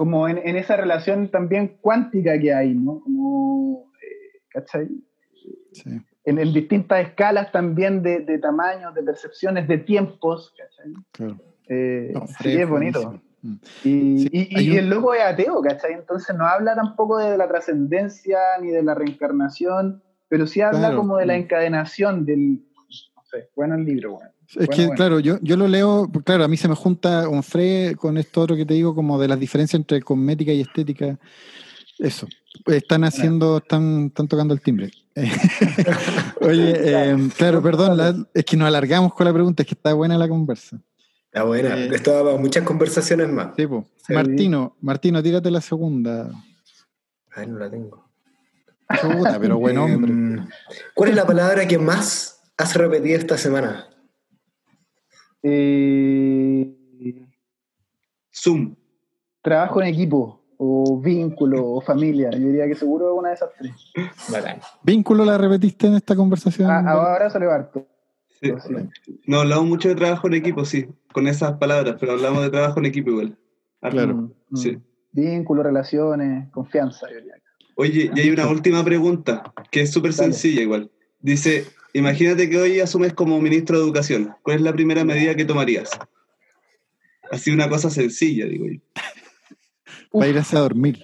como en, en, esa relación también cuántica que hay, ¿no? Como, eh, ¿cachai? Sí en, distintas escalas también de, de, tamaños, de percepciones, de tiempos. ¿cachai? Claro. Eh, sí, es bonito. Mm. Y, y, el loco es ateo, ¿cachai? Entonces no habla tampoco de la trascendencia ni de la reencarnación, pero sí habla como de la encadenación del... Sé, bueno el libro, bueno. Es que, claro, yo, yo lo leo, claro, a mí se me junta un fre con esto otro que te digo, como de las diferencias entre cosmética y estética. Eso. Están haciendo, están, están tocando el timbre. Oye, eh, claro, perdón, es que nos alargamos con la pregunta, es que está buena la conversa. Está buena, eh, esto muchas conversaciones más. Sí, Martino, Martino, tírate la segunda. Ay, no la tengo. pero bueno, hombre. Em, ¿Cuál es la palabra que más has repetido esta semana? Eh, Zoom. Trabajo en equipo o vínculo, o familia. Yo diría que seguro es una de esas tres. ¿Vínculo la repetiste en esta conversación? Ah, ahora sale harto. No hablamos mucho de trabajo en equipo, sí, con esas palabras, pero hablamos de trabajo en equipo igual. Claro. Mm, mm. Sí. Vínculo, relaciones, confianza, yo diría. Oye, y hay una última pregunta, que es súper sencilla igual. Dice, imagínate que hoy asumes como ministro de Educación. ¿Cuál es la primera medida que tomarías? Así una cosa sencilla, digo yo. Para irse a dormir.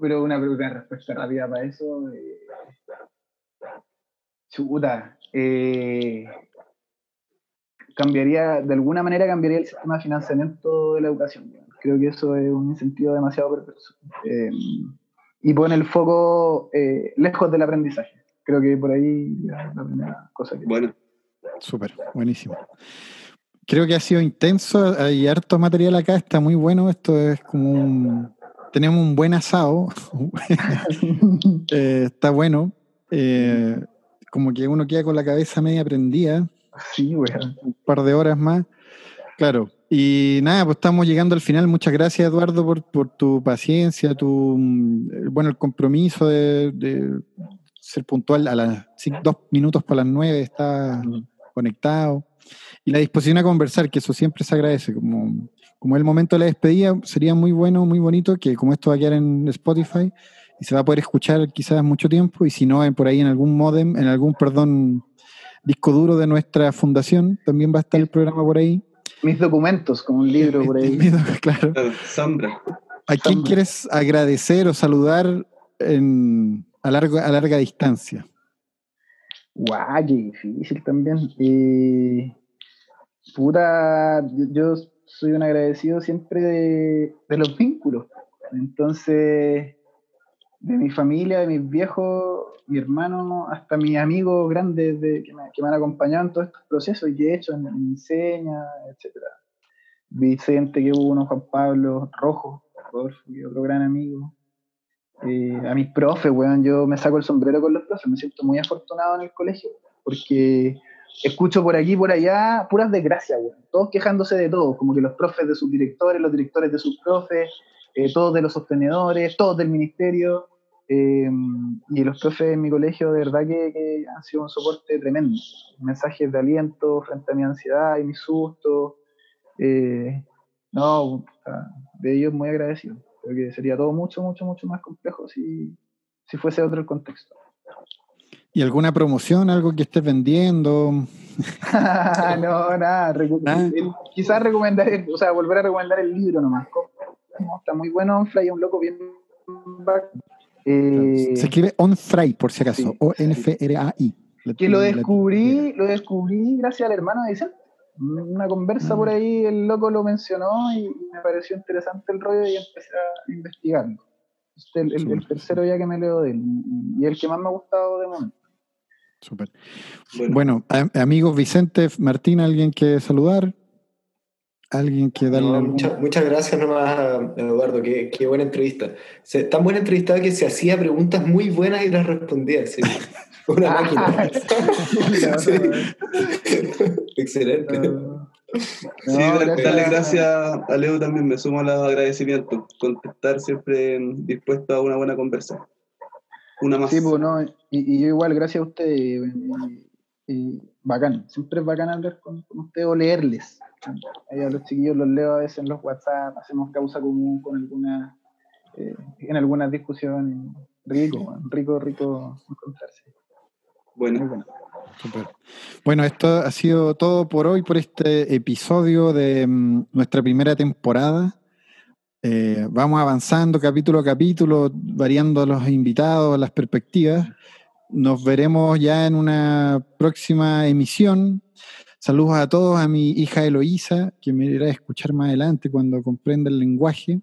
Pero una pregunta de respuesta rápida para eso. Eh, chuta. Eh, cambiaría, de alguna manera cambiaría el sistema de financiamiento de la educación. Creo que eso es un incentivo demasiado perverso. Eh, y pone el foco lejos del aprendizaje. Creo que por ahí la primera cosa que... Bueno. Súper, buenísimo. Creo que ha sido intenso, hay harto material acá, está muy bueno, esto es como un, tenemos un buen asado, eh, está bueno, eh, como que uno queda con la cabeza media prendida, sí, un par de horas más, claro, y nada, pues estamos llegando al final, muchas gracias Eduardo por, por tu paciencia, tu, mm, bueno, el compromiso de, ser puntual a las dos minutos para las nueve, está conectado y la disposición a conversar, que eso siempre se agradece. Como, como el momento de la despedida, sería muy bueno, muy bonito, que como esto va a quedar en Spotify y se va a poder escuchar quizás mucho tiempo, y si no, por ahí en algún modem, en algún, perdón, disco duro de nuestra fundación, también va a estar el programa por ahí. Mis documentos, como un libro por ahí. claro. Sombra. ¿A quién quieres agradecer o saludar en, a, largo, a larga distancia? Guau, qué difícil también. Eh, puta, yo, soy un agradecido siempre de, los vínculos. Entonces, de mi familia, de mis viejos, mi hermano, hasta mis amigos grandes de, que, me, han acompañado en todos estos procesos y que he hecho en, enseña, etc. Vicente, que hubo uno, Juan Pablo, Rojo, otro gran amigo. Eh, a mis profes, weón, yo me saco el sombrero con los profes, me siento muy afortunado en el colegio, porque escucho por aquí por allá puras desgracias, Todos quejándose de todo, como que los profes de sus directores, los directores de sus profes, eh, todos de los sostenedores, todos del ministerio. Eh, y los profes en mi colegio, de verdad que, han sido un soporte tremendo. Mensajes de aliento frente a mi ansiedad y mi susto. No, de ellos muy agradecido. Creo que sería todo mucho, mucho, mucho más complejo si, si fuese otro el contexto. ¿Y alguna promoción, algo que estés vendiendo? no, nada. Quizás recomendar, o sea, volver a recomendar el libro nomás. Está muy bueno, Fly, un loco bien. Eh, Se escribe On Fry, por si acaso, O-N-F-R-A-I. Que lo descubrí, lo descubrí gracias al hermano de Vicente. Una conversa por mm. ahí, el loco lo mencionó y me pareció interesante el rollo y empecé a investigarlo. Este es el, tercero ya que me leo de él y el que más me ha gustado de momento. Súper. Bueno, amigos Vicente, Martín, ¿alguien que saludar? ¿Alguien que darle muchas gracias nomás Eduardo, qué, qué buena entrevista. tan buena entrevista que se hacía preguntas muy buenas y las respondía. Una máquina. Excelente. sí, darle gracias a Leo también, me sumo al agradecimiento. Contestar siempre dispuesto a una buena conversa. Una más. Sí, pues, no, y, yo igual, gracias a usted. Y, bacán, siempre es bacán hablar con, con usted o leerles. a los chiquillos los leo a veces en los WhatsApp, hacemos causa común con alguna, eh, en algunas discusiones. Rico, rico, rico encontrarse. Bueno. bueno. Bueno, esto ha sido todo por hoy, por este episodio de mm, nuestra primera temporada. Eh, vamos avanzando capítulo a capítulo, variando los invitados, las perspectivas. Nos veremos ya en una próxima emisión. Saludos a todos, a mi hija Eloísa, que me irá a escuchar más adelante cuando comprenda el lenguaje.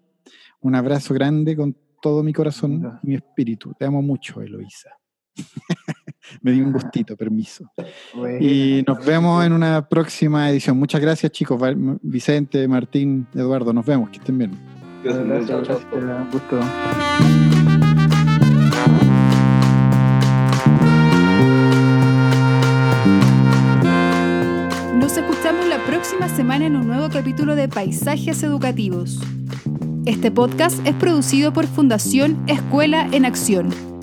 Un abrazo grande con todo mi corazón y mi espíritu. Te amo mucho, Eloísa. me dio un gustito, permiso. y nos vemos en una próxima edición. Muchas gracias, chicos. Vicente, Martín, Eduardo, nos vemos. Que estén bien. Gracias, Gusto. Nos escuchamos la próxima semana en un nuevo capítulo de Paisajes Educativos. Este podcast es producido por Fundación Escuela en Acción